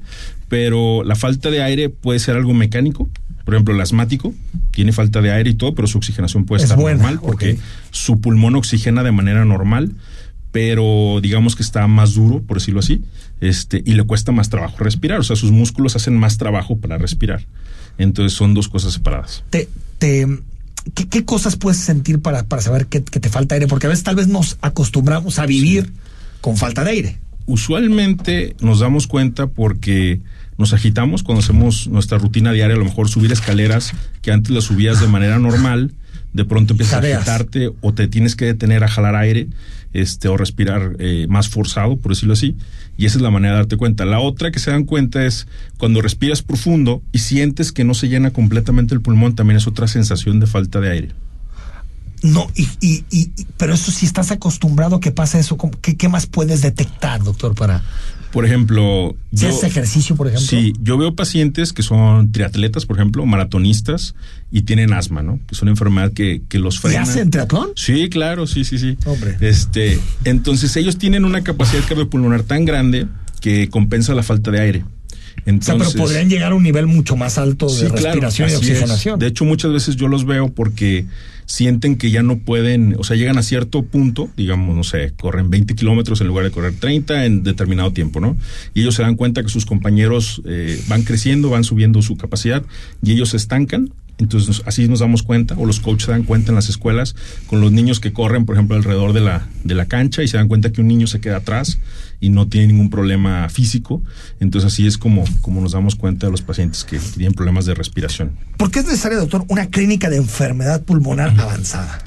pero la falta de aire puede ser algo mecánico. Por ejemplo, el asmático tiene falta de aire y todo, pero su oxigenación puede es estar buena, normal porque okay. su pulmón oxigena de manera normal, pero digamos que está más duro, por decirlo así, este, y le cuesta más trabajo respirar. O sea, sus músculos hacen más trabajo para respirar. Entonces son dos cosas separadas. Te, te, ¿qué, ¿qué, cosas puedes sentir para, para saber que, que, te falta aire? Porque a veces tal vez nos acostumbramos a vivir sí. con falta de aire. Usualmente nos damos cuenta porque nos agitamos cuando hacemos nuestra rutina diaria, a lo mejor subir escaleras que antes las subías de manera normal, de pronto empiezas a agitarte o te tienes que detener a jalar aire este, o respirar eh, más forzado, por decirlo así. Y esa es la manera de darte cuenta. La otra que se dan cuenta es cuando respiras profundo y sientes que no se llena completamente el pulmón, también es otra sensación de falta de aire. No, y, y, y pero eso si estás acostumbrado a que pasa eso, ¿qué, qué más puedes detectar, doctor, para...? Por ejemplo... Si yo, ejercicio, por ejemplo. Sí, yo veo pacientes que son triatletas, por ejemplo, maratonistas, y tienen asma, ¿no? Que es una enfermedad que, que los frena. ¿Y hacen triatlón? Sí, claro, sí, sí, sí. Hombre. Este, entonces ellos tienen una capacidad cardiopulmonar tan grande que compensa la falta de aire. Entonces, o sea, pero podrían llegar a un nivel mucho más alto de sí, respiración claro, y oxigenación. Es. De hecho, muchas veces yo los veo porque sienten que ya no pueden, o sea, llegan a cierto punto, digamos, no sé, corren 20 kilómetros en lugar de correr 30 en determinado tiempo, ¿no? Y ellos se dan cuenta que sus compañeros eh, van creciendo, van subiendo su capacidad y ellos se estancan. Entonces así nos damos cuenta, o los coaches se dan cuenta en las escuelas, con los niños que corren, por ejemplo, alrededor de la, de la cancha y se dan cuenta que un niño se queda atrás y no tiene ningún problema físico. Entonces así es como, como nos damos cuenta de los pacientes que tienen problemas de respiración. ¿Por qué es necesaria, doctor, una clínica de enfermedad pulmonar avanzada?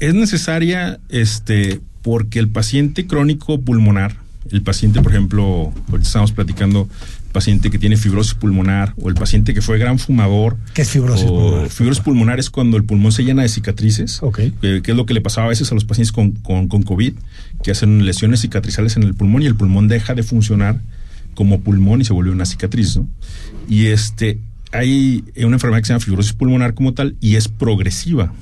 Es necesaria este, porque el paciente crónico pulmonar, el paciente, por ejemplo, ahorita estamos platicando paciente que tiene fibrosis pulmonar o el paciente que fue gran fumador. ¿Qué es fibrosis pulmonar? Fibrosis pulmonar es cuando el pulmón se llena de cicatrices, okay. que, que, es lo que le pasaba a veces a los pacientes con, con, con, COVID, que hacen lesiones cicatrizales en el pulmón y el pulmón deja de funcionar como pulmón y se vuelve una cicatriz. ¿no? Y este, hay una enfermedad que se llama fibrosis pulmonar como tal y es progresiva.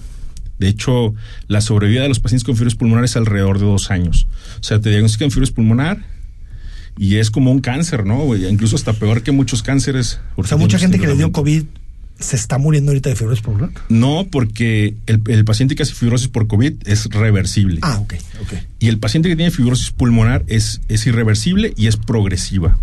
De hecho, la sobrevida de los pacientes con fibrosis pulmonar es alrededor de dos años. O sea, te diagnostican fibrosis pulmonar, y es como un cáncer, ¿no? Incluso hasta peor que muchos cánceres. O sea, mucha gente que le dio COVID se está muriendo ahorita de fibrosis pulmonar? No, porque el, el paciente que hace fibrosis por COVID es reversible. Ah, ok, ok. Y el paciente que tiene fibrosis pulmonar es, es irreversible y es progresiva.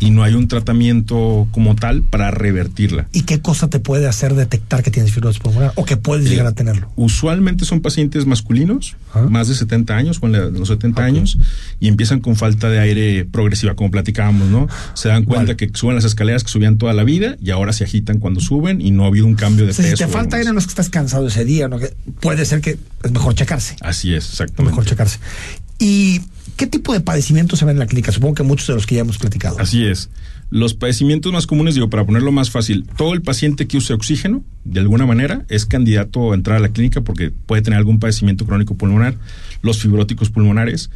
Y no hay un tratamiento como tal para revertirla. ¿Y qué cosa te puede hacer detectar que tienes fibrosis pulmonar o que puedes llegar a tenerlo? Usualmente son pacientes masculinos, Ah. más de 70 años, con los 70 años, y empiezan con falta de aire progresiva, como platicábamos, ¿no? Se dan cuenta que suben las escaleras que subían toda la vida y ahora se agitan cuando suben y no ha habido un cambio de O sea, peso. si te falta aire, no es que estás cansado ese día, ¿no? Que puede ser que es mejor checarse. Así es, exactamente. Mejor checarse. ¿Y qué tipo de padecimientos se ven en la clínica? Supongo que muchos de los que ya hemos platicado. Así es. Los padecimientos más comunes, digo, para ponerlo más fácil, todo el paciente que use oxígeno, de alguna manera, es candidato a entrar a la clínica porque puede tener algún padecimiento crónico pulmonar, los fibróticos pulmonares.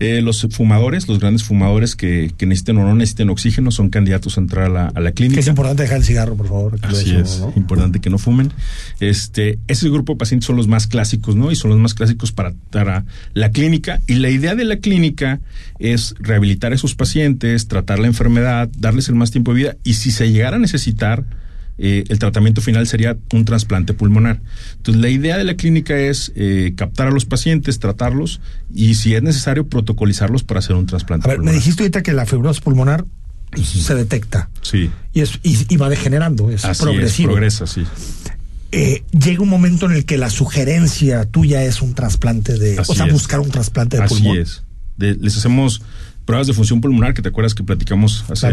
Eh, los fumadores, los grandes fumadores que, que necesiten o no necesiten oxígeno, son candidatos a entrar a la, a la clínica. Es importante dejar el cigarro, por favor. Así es, ¿no? importante que no fumen. Este, ese grupo de pacientes son los más clásicos, ¿no? Y son los más clásicos para, para la clínica. Y la idea de la clínica es rehabilitar a esos pacientes, tratar la enfermedad, darles el más tiempo de vida. Y si se llegara a necesitar, eh, el tratamiento final sería un trasplante pulmonar. Entonces, la idea de la clínica es eh, captar a los pacientes, tratarlos y, si es necesario, protocolizarlos para hacer un trasplante A ver, me pulmonar. dijiste ahorita que la fibrosis pulmonar se detecta Sí, y, es, y, y va degenerando, es así progresivo. es, progresa, sí. Eh, llega un momento en el que la sugerencia tuya es un trasplante de, Así o sea, es. buscar un trasplante de Así pulmón. es. De- les hacemos pruebas de función pulmonar, que te acuerdas que platicamos hace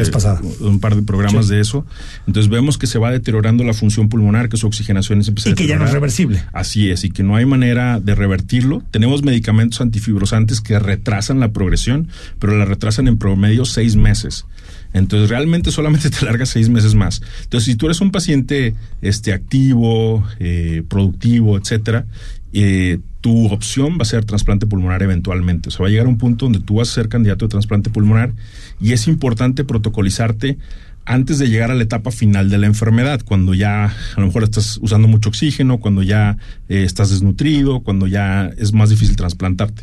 un par de programas Sí. de eso. Entonces vemos que se va deteriorando la función pulmonar, que su oxigenación se empieza a Y que ya no es reversible. Así es, y que no hay manera de revertirlo. Tenemos medicamentos antifibrosantes que retrasan la progresión, pero la retrasan en promedio seis meses. Entonces realmente solamente te larga seis meses más. Entonces, si tú eres un paciente este, activo, eh, productivo, etcétera, eh, tu opción va a ser trasplante pulmonar eventualmente. O sea, va a llegar a un punto donde tú vas a ser candidato de trasplante pulmonar y es importante protocolizarte antes de llegar a la etapa final de la enfermedad, cuando ya a lo mejor estás usando mucho oxígeno, cuando ya eh, estás desnutrido, cuando ya es más difícil trasplantarte.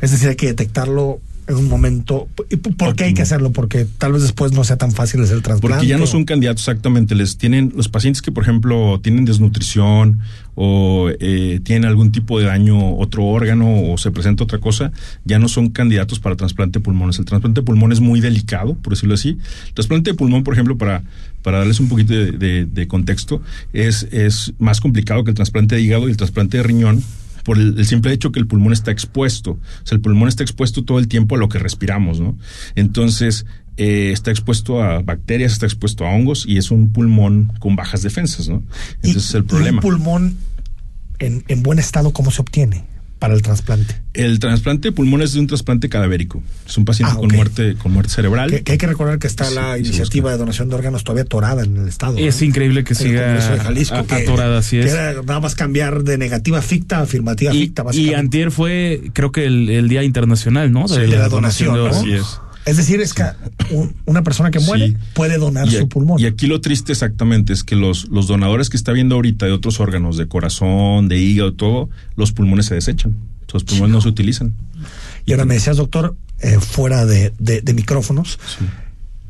Es decir, hay que detectarlo en un momento. ¿Y p- ¿Por qué hay que hacerlo? Porque tal vez después no sea tan fácil hacer el trasplante. Porque ya no son candidatos exactamente. Les tienen los pacientes que, por ejemplo, tienen desnutrición o eh, tienen algún tipo de daño otro órgano o se presenta otra cosa, ya no son candidatos para trasplante de pulmones. El trasplante de pulmón es muy delicado, por decirlo así. El trasplante de pulmón, por ejemplo, para para darles un poquito de, de- de contexto, es, es más complicado que el trasplante de hígado y el trasplante de riñón por el, el simple hecho que el pulmón está expuesto. O sea, el pulmón está expuesto todo el tiempo a lo que respiramos, ¿no? Entonces, eh, está expuesto a bacterias, está expuesto a hongos y es un pulmón con bajas defensas, ¿no? Y- Entonces, es el y problema. un pulmón en, en buen estado, ¿cómo se obtiene para el trasplante? El trasplante de pulmón es de un trasplante cadavérico. Es un paciente Ah, con muerte con muerte cerebral. Que, que hay que recordar que está Sí, la sí, iniciativa de donación de órganos todavía atorada en el estado. Es ¿no? increíble que En el siga Congreso de Jalisco, a- que- atorada, así que es. era nada más cambiar de negativa ficta a afirmativa Y, ficta, y básicamente. antier fue, creo que el, el Día Internacional, ¿no? Sí, de la donación, de ¿no? órganos. Así es. Es decir, es que un- una persona que muere Sí. puede donar Y, su pulmón. y aquí lo triste exactamente es que los, los donadores que está viendo ahorita de otros órganos, de corazón, de hígado, todo, los pulmones se desechan. Los pulmones no se utilizan. Y ahora me decías, doctor, eh, fuera de, de- de micrófonos,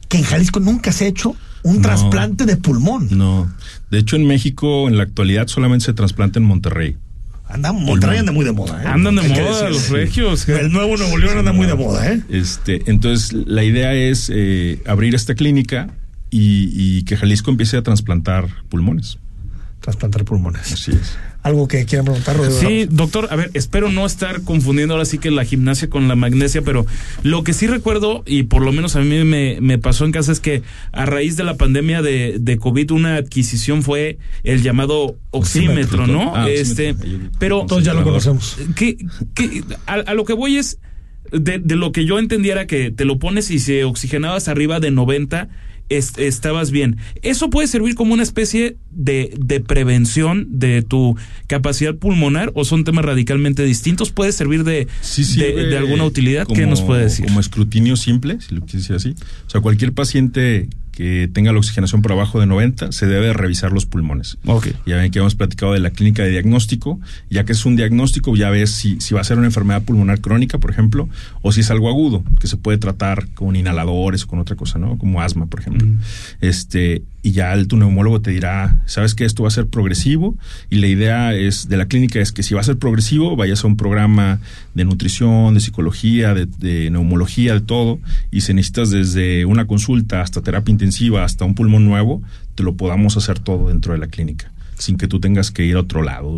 que en Jalisco nunca se ha hecho un No. trasplante de pulmón. No. De hecho, en México, en la actualidad, solamente se trasplanta en Monterrey. Anda, Monterrey anda muy de moda. ¿eh? Andan de moda los regios. El nuevo Nuevo León anda muy de moda, ¿eh? Este, entonces, la idea es eh, abrir esta clínica y, y que Jalisco empiece a trasplantar pulmones. Trasplantar pulmones. Así es. Algo que quieran preguntar, Rodrigo Sí, doctor, a ver, espero no estar confundiendo ahora sí que la gimnasia con la magnesia, pero lo que sí recuerdo, y por lo menos a mí me, me pasó en casa, es que a raíz de la pandemia de, de COVID, una adquisición fue el llamado oxímetro, Oxímetro, ¿no? ah, este, oxímetro. pero Todos ya lo conocemos. que, que a, a lo que voy es, de, de lo que yo entendiera que te lo pones y si oxigenabas arriba de 90, es- estabas bien. ¿Eso puede servir como una especie de, de prevención de tu capacidad pulmonar o son temas radicalmente distintos? ¿Puede servir de, Sí, de, alguna utilidad? ¿Qué como- nos puede decir? Como escrutinio simple, si lo decir así. O sea, cualquier paciente que tenga la oxigenación por abajo de 90 se debe revisar los pulmones. Ok. Ya ven que hemos platicado de la clínica de diagnóstico, ya que es un diagnóstico, ya ves si, si va a ser una enfermedad pulmonar crónica, por ejemplo, o si es algo agudo, que se puede tratar con inhaladores o con otra cosa, ¿no? Como asma, por ejemplo. Este, y ya el, tu neumólogo te dirá, sabes que esto va a ser progresivo y la idea es de la clínica es que si va a ser progresivo vayas a un programa de nutrición, de psicología, de, neumología, de todo y si necesitas desde una consulta hasta terapia intensiva, hasta un pulmón nuevo, te lo podamos hacer todo dentro de la clínica sin que tú tengas que ir a otro lado.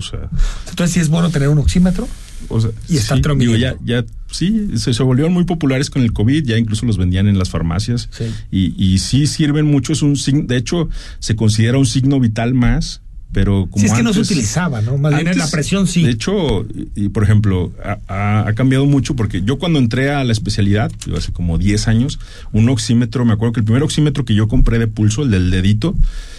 Entonces sí es bueno tener un oxímetro. O sea, y estar sí, digo, ya, ya, sí, se, se, volvieron muy populares con el COVID, ya incluso los vendían en las farmacias. Sí. Y, y sí sirven mucho, es un signo, de hecho, se considera un signo vital más, pero como sí, es que antes, no se utilizaba, ¿no? Más bien antes, la presión sí. De hecho, y, y por ejemplo, ha, ha, ha, cambiado mucho porque yo cuando entré a la especialidad, hace como 10 años, un oxímetro, me acuerdo que el primer oxímetro que yo compré de pulso, el del dedito,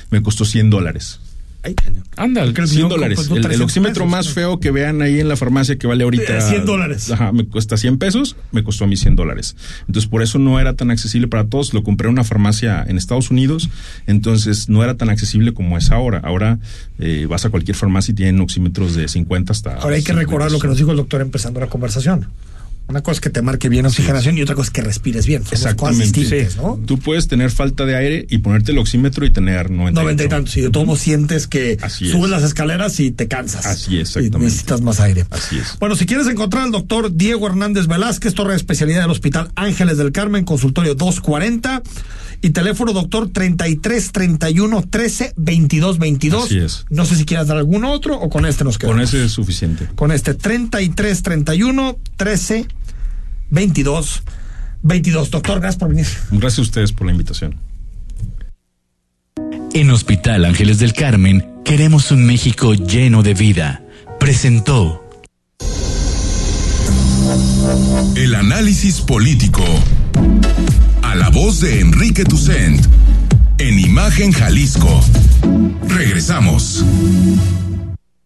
me costó 100 dólares. Ay, Anda, 100 dólares. El, el, oxímetro pesos, más ¿no? feo que vean ahí en la farmacia que vale ahorita. 100 dólares. Ajá, me cuesta 100 pesos, me costó a mí 100 dólares. Entonces, por eso no era tan accesible para todos. Lo compré en una farmacia en Estados Unidos, entonces no era tan accesible como es ahora. Ahora eh, vas a cualquier farmacia y tienen oxímetros de 50 hasta. Ahora hay que recordar lo que nos dijo el doctor empezando la conversación. Una cosa es que te marque bien oxigenación sí. y otra cosa es que respires bien. Son Exactamente. Distintas, ¿no? Tú puedes tener falta de aire y ponerte el oxímetro y tener 90. 90 y tantos. Y de todo sientes que Así subes es. las escaleras y te cansas. Así es, y exactamente. necesitas más aire. Así es. Bueno, si quieres encontrar al doctor Diego Hernández Velázquez, torre de especialidad del Hospital Ángeles del Carmen, consultorio 240 y teléfono doctor 33 31 13 22 22. Así es. No sé si quieras dar algún otro o con este nos quedamos. Con ese es suficiente. Con este 33 31 13 22 22. Doctor, gracias por venir. Gracias a ustedes por la invitación. En Hospital Ángeles del Carmen queremos un México lleno de vida. Presentó el análisis político a la voz de Enrique Tucent en Imagen Jalisco. Regresamos.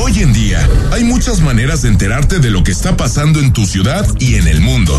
Hoy en día hay muchas maneras de enterarte de lo que está pasando en tu ciudad y en el mundo.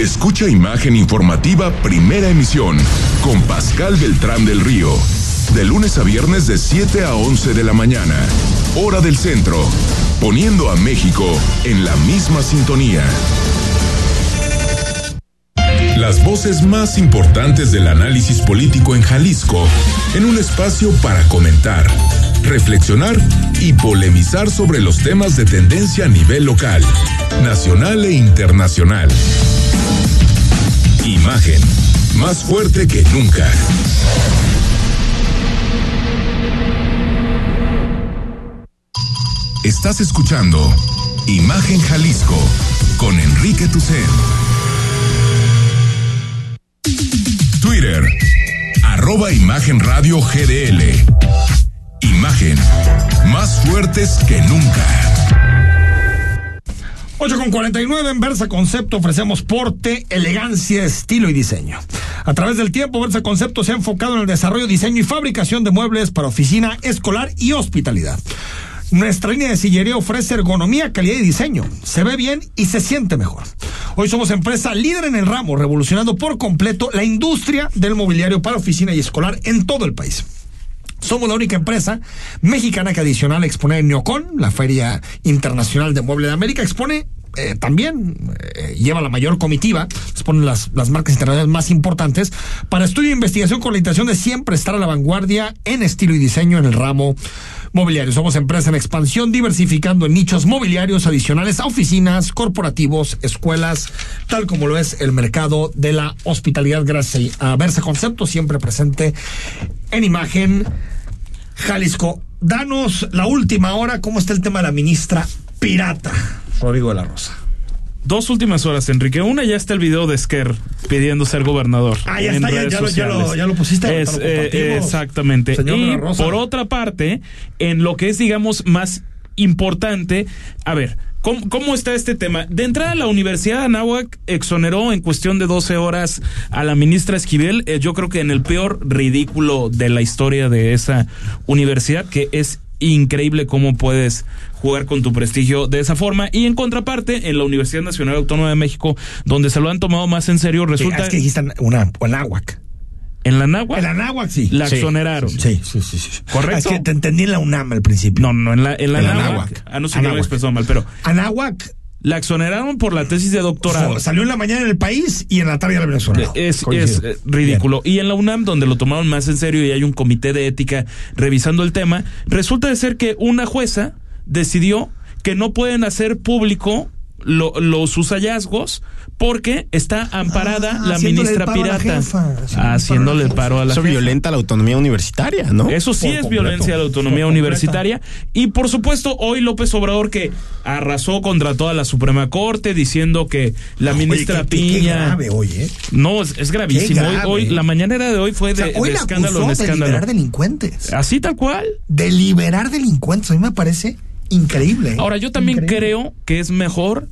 Escucha Imagen Informativa Primera Emisión con Pascal Beltrán del Río. De lunes a viernes de 7 a 11 de la mañana. Hora del centro. Poniendo a México en la misma sintonía. Las voces más importantes del análisis político en Jalisco en un espacio para comentar, reflexionar y polemizar sobre los temas de tendencia a nivel local, nacional e internacional. Imagen, más fuerte que nunca. Estás escuchando Imagen Jalisco con Enrique Tucen. Twitter, arroba Imagen Radio GDL. Imagen, más fuertes que nunca. 8 con 49 en Versa Concepto ofrecemos porte, elegancia, estilo y diseño. A través del tiempo, Versa Concepto se ha enfocado en el desarrollo, diseño y fabricación de muebles para oficina, escolar y hospitalidad. Nuestra línea de sillería ofrece ergonomía, calidad y diseño. Se ve bien y se siente mejor. Hoy somos empresa líder en el ramo, revolucionando por completo la industria del mobiliario para oficina y escolar en todo el país. Somos la única empresa mexicana que adicional expone en Neocon, la Feria Internacional de Mueble de América, expone eh, también eh, lleva la mayor comitiva, exponen las, las marcas internacionales más importantes, para estudio e investigación con la intención de siempre estar a la vanguardia en estilo y diseño en el ramo mobiliario. Somos empresa en expansión, diversificando en nichos mobiliarios adicionales a oficinas, corporativos, escuelas, tal como lo es el mercado de la hospitalidad. Gracias a Versa Concepto, siempre presente en imagen. Jalisco, danos la última hora, ¿cómo está el tema de la ministra pirata? Rodrigo de la Rosa. Dos últimas horas, Enrique. Una ya está el video de Esquer pidiendo ser gobernador. Ah, ya en está, ya, lo, ya, lo, ya lo pusiste. Es, ahorita lo eh, exactamente. Señor y por otra parte, en lo que es, digamos, más importante, a ver, ¿cómo, cómo está este tema? De entrada, la Universidad de Anáhuac exoneró en cuestión de 12 horas a la ministra Esquivel, eh, yo creo que en el peor ridículo de la historia de esa universidad, que es increíble cómo puedes jugar con tu prestigio de esa forma. Y en contraparte, en la Universidad Nacional Autónoma de México, donde se lo han tomado más en serio, resulta... Es que dijiste una, una. ¿En la Náhuac? En la Náhuac, sí. La Sí, exoneraron. Sí, sí, sí. sí. ¿Correcto? Es que te entendí en la UNAM al principio. No, no, en la, en la En la. Ah, no sé me Anáhuac. expresó mal, pero Anáhuac la exoneraron por la tesis de doctorado. salió en la mañana en el país y en la tarde ya la Venezuela. Es, es eh, ridículo. Y en la UNAM, donde lo tomaron más en serio y hay un comité de ética revisando el tema, resulta de ser que una jueza decidió que no pueden hacer público lo- los sus hallazgos porque está amparada Ah, la ministra el paro a la pirata. jefa, haciéndole el paro a la Eso jefa. violenta la autonomía universitaria, ¿no? Eso sí Por es completo. violencia de la autonomía Por universitaria. Y por supuesto, hoy López Obrador que arrasó contra toda la Suprema Corte diciendo que la ministra Oye, qué- qué- qué Piña. grave hoy, ¿eh? No, es, es gravísimo. Hoy, hoy- la mañanera de hoy fue O sea, de, hoy de la escándalo en acusó de escándalo. liberar delincuentes. Así tal cual. De liberar delincuentes. A mí me parece increíble. ¿eh? Ahora, yo también Increíble. creo que es mejor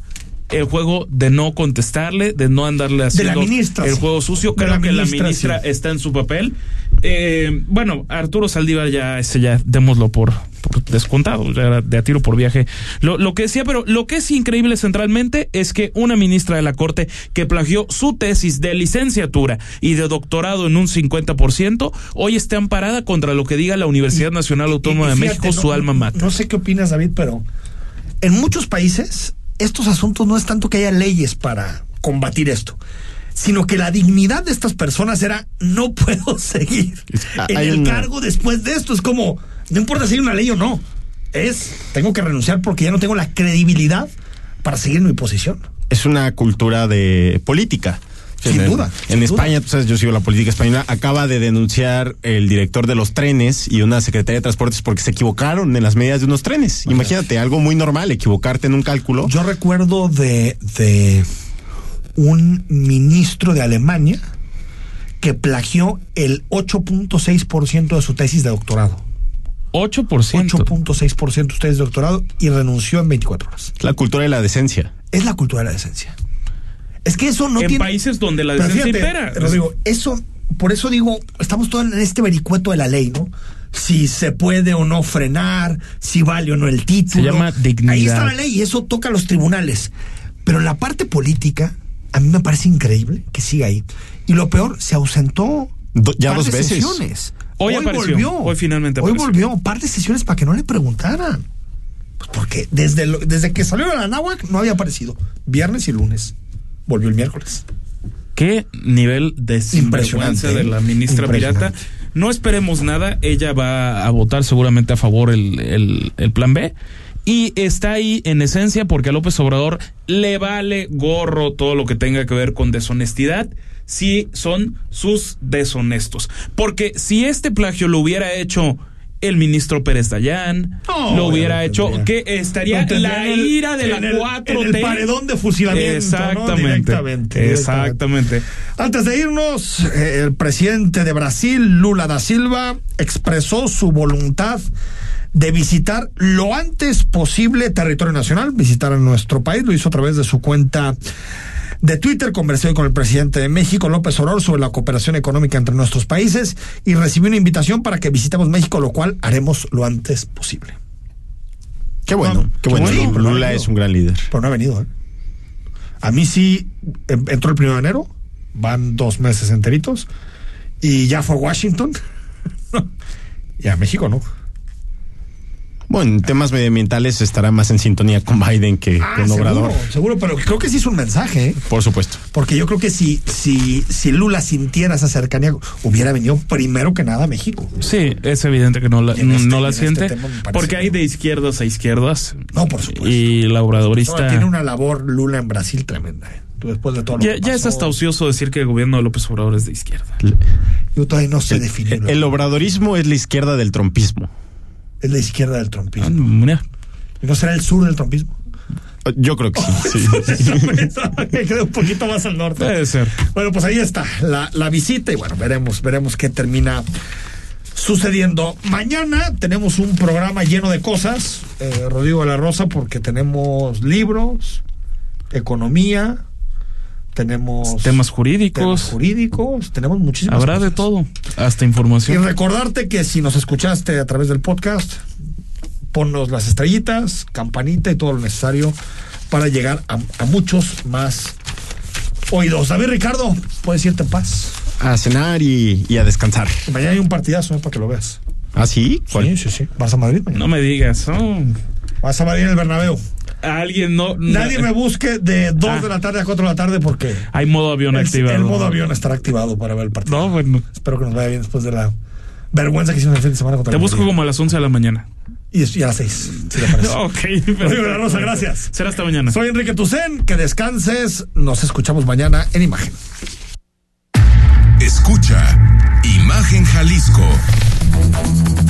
el juego de no contestarle, de no andarle haciendo la ministra, el juego sucio. De Creo la que la ministra, está en su papel. Eh, bueno, Arturo Saldívar ya, ese ya, démoslo por, por descontado, ya era de a tiro por viaje. Lo, lo que decía, pero lo que es increíble centralmente es que una ministra de la Corte que plagió su tesis de licenciatura y de doctorado en un 50%, hoy está amparada contra lo que diga la Universidad Nacional Autónoma Y- y de México, su alma mater. No sé qué opinas, David, pero en muchos países estos asuntos no es tanto que haya leyes para combatir esto, sino que la dignidad de estas personas era no puedo seguir en hay el una- cargo después de esto. Es como, no importa si hay una ley o no, es tengo que renunciar porque ya no tengo la credibilidad para seguir en mi posición. Es una cultura de política. Sin en, duda, En sin España, tú sabes, yo sigo la política española, acaba de denunciar el director de los trenes y una secretaria de transportes porque se equivocaron en las medidas de unos trenes. Imagínate, algo muy normal, equivocarte en un cálculo. Yo recuerdo de, de un ministro de Alemania que plagió el 8.6% de su tesis de doctorado. 8%. 8.6% de su tesis de doctorado y renunció en 24 horas. La cultura de la decencia. Es la cultura de la decencia. Es que eso no en tiene... países donde la decencia fíjate, impera. Rodrigo, eso, por eso digo, estamos todos en este vericueto de la ley, ¿no? Si se puede o no frenar, si vale o no el título. Se llama dignidad. Ahí está la ley y eso toca a los tribunales. Pero en la parte política, a mí me parece increíble que siga ahí. Y lo peor, se ausentó Do- ya dos de veces. sesiones. Hoy apareció, volvió. hoy finalmente Hoy volvió, un par de sesiones para que no le preguntaran. Pues porque desde, lo- desde que salió de la náhuac no había aparecido. Viernes y lunes. Volvió el miércoles. Qué nivel de Impresionante, de la ministra Impresionante. pirata. No esperemos nada. Ella va a votar seguramente a favor el, el, el plan B. Y está ahí en esencia porque a López Obrador le vale gorro todo lo que tenga que ver con deshonestidad si son sus deshonestos. Porque si este plagio lo hubiera hecho el ministro Pérez Dayán, lo hubiera hecho, que estaría la el- ira de la el- 4T. en el paredón de fusilamiento, ¿no? Exactamente. Directamente, Exactamente. Antes de irnos, eh, el presidente de Brasil, Lula da Silva, expresó su voluntad de visitar lo antes posible territorio nacional, visitar a nuestro país, lo hizo a través de su cuenta de Twitter, conversé hoy con el presidente de México, López Obrador, sobre la cooperación económica entre nuestros países y recibí una invitación para que visitemos México, lo cual haremos lo antes posible. Qué bueno, No, qué bueno. sí, pero no ha Lula es un gran líder. Pero no ha venido, ¿eh? A mí sí entró el primero de enero, van dos meses enteritos, y ya fue a Washington. y a México no. Bueno, en temas medioambientales estará más en sintonía con Biden que Ah, con Obrador. seguro, seguro, pero creo que sí es un mensaje, ¿eh? Por supuesto. Porque yo creo que si, si, si Lula sintiera esa cercanía, hubiera venido primero que nada a México. Sí, es evidente que no la, este- no la este siente. porque hay de izquierdas a izquierdas. No, por supuesto. Y la obradorista. Tiene una labor Lula en Brasil tremenda, ¿eh? Después de todo lo Ya, que ya es hasta ocioso decir que el gobierno de López Obrador es de izquierda. Yo todavía no sé El, definirlo. el obradorismo es la izquierda del trompismo. Es la izquierda del trompismo. Ah, mira. ¿Y no será el sur del trompismo? Yo creo que sí. sí. que un poquito más al norte. Puede ser. Bueno, pues ahí está la, la visita y bueno, veremos, veremos qué termina sucediendo. Mañana tenemos un programa lleno de cosas, eh, Rodrigo de la Rosa, porque tenemos libros, economía, tenemos Temas jurídicos. temas jurídicos, tenemos muchísimas Habrá cosas. de todo. Hasta Y información. recordarte que si nos escuchaste a través del podcast, ponnos las estrellitas, campanita y todo lo necesario para llegar a, a muchos más oídos. David Ricardo, puedes irte en paz. A cenar y, y a descansar. Mañana hay un partidazo eh, para que lo veas. ¿Ah, sí? ¿Cuál? Sí, sí, sí. ¿Vas a Madrid mañana? No me digas. oh, Vas a Madrid en el Bernabéu. Alguien no. no- Nadie me busque de 2 Ah. de la tarde a 4 de la tarde porque Hay modo avión el, activado. el modo avión estará activado para ver el partido. No, bueno. Espero que nos vaya bien después de la vergüenza que hicimos el fin de semana contra Te el busco Madrid. como a las 11 de la mañana. Y, y a las 6, si le parece. Ok. Rodrigo de la Rosa, gracias. Será hasta mañana. Soy Enrique Tucen, que descanses. Nos escuchamos mañana en imagen. Escucha Imagen Jalisco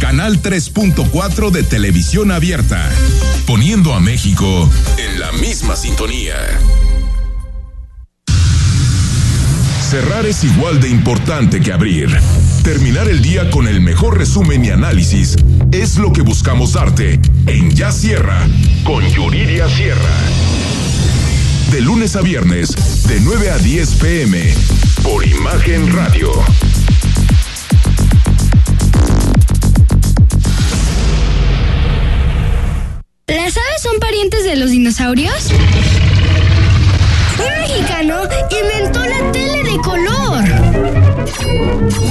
Canal 3.4 de televisión abierta, poniendo a México en la misma sintonía. Cerrar es igual de importante que abrir. Terminar el día con el mejor resumen y análisis es lo que buscamos darte en Ya Sierra con Yuridia Sierra. De lunes a viernes, de 9 a 10 pm, por Imagen Radio. ¿Las aves son parientes de los dinosaurios? Un mexicano inventó la tele de color.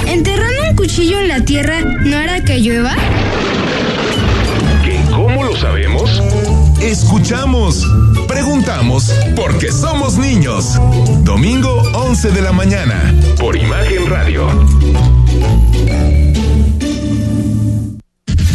¿Enterrando un cuchillo en la tierra no hará que llueva? ¿Que ¿Cómo lo sabemos? Escuchamos, preguntamos, porque somos niños. Domingo 11 de la mañana, por Imagen Radio.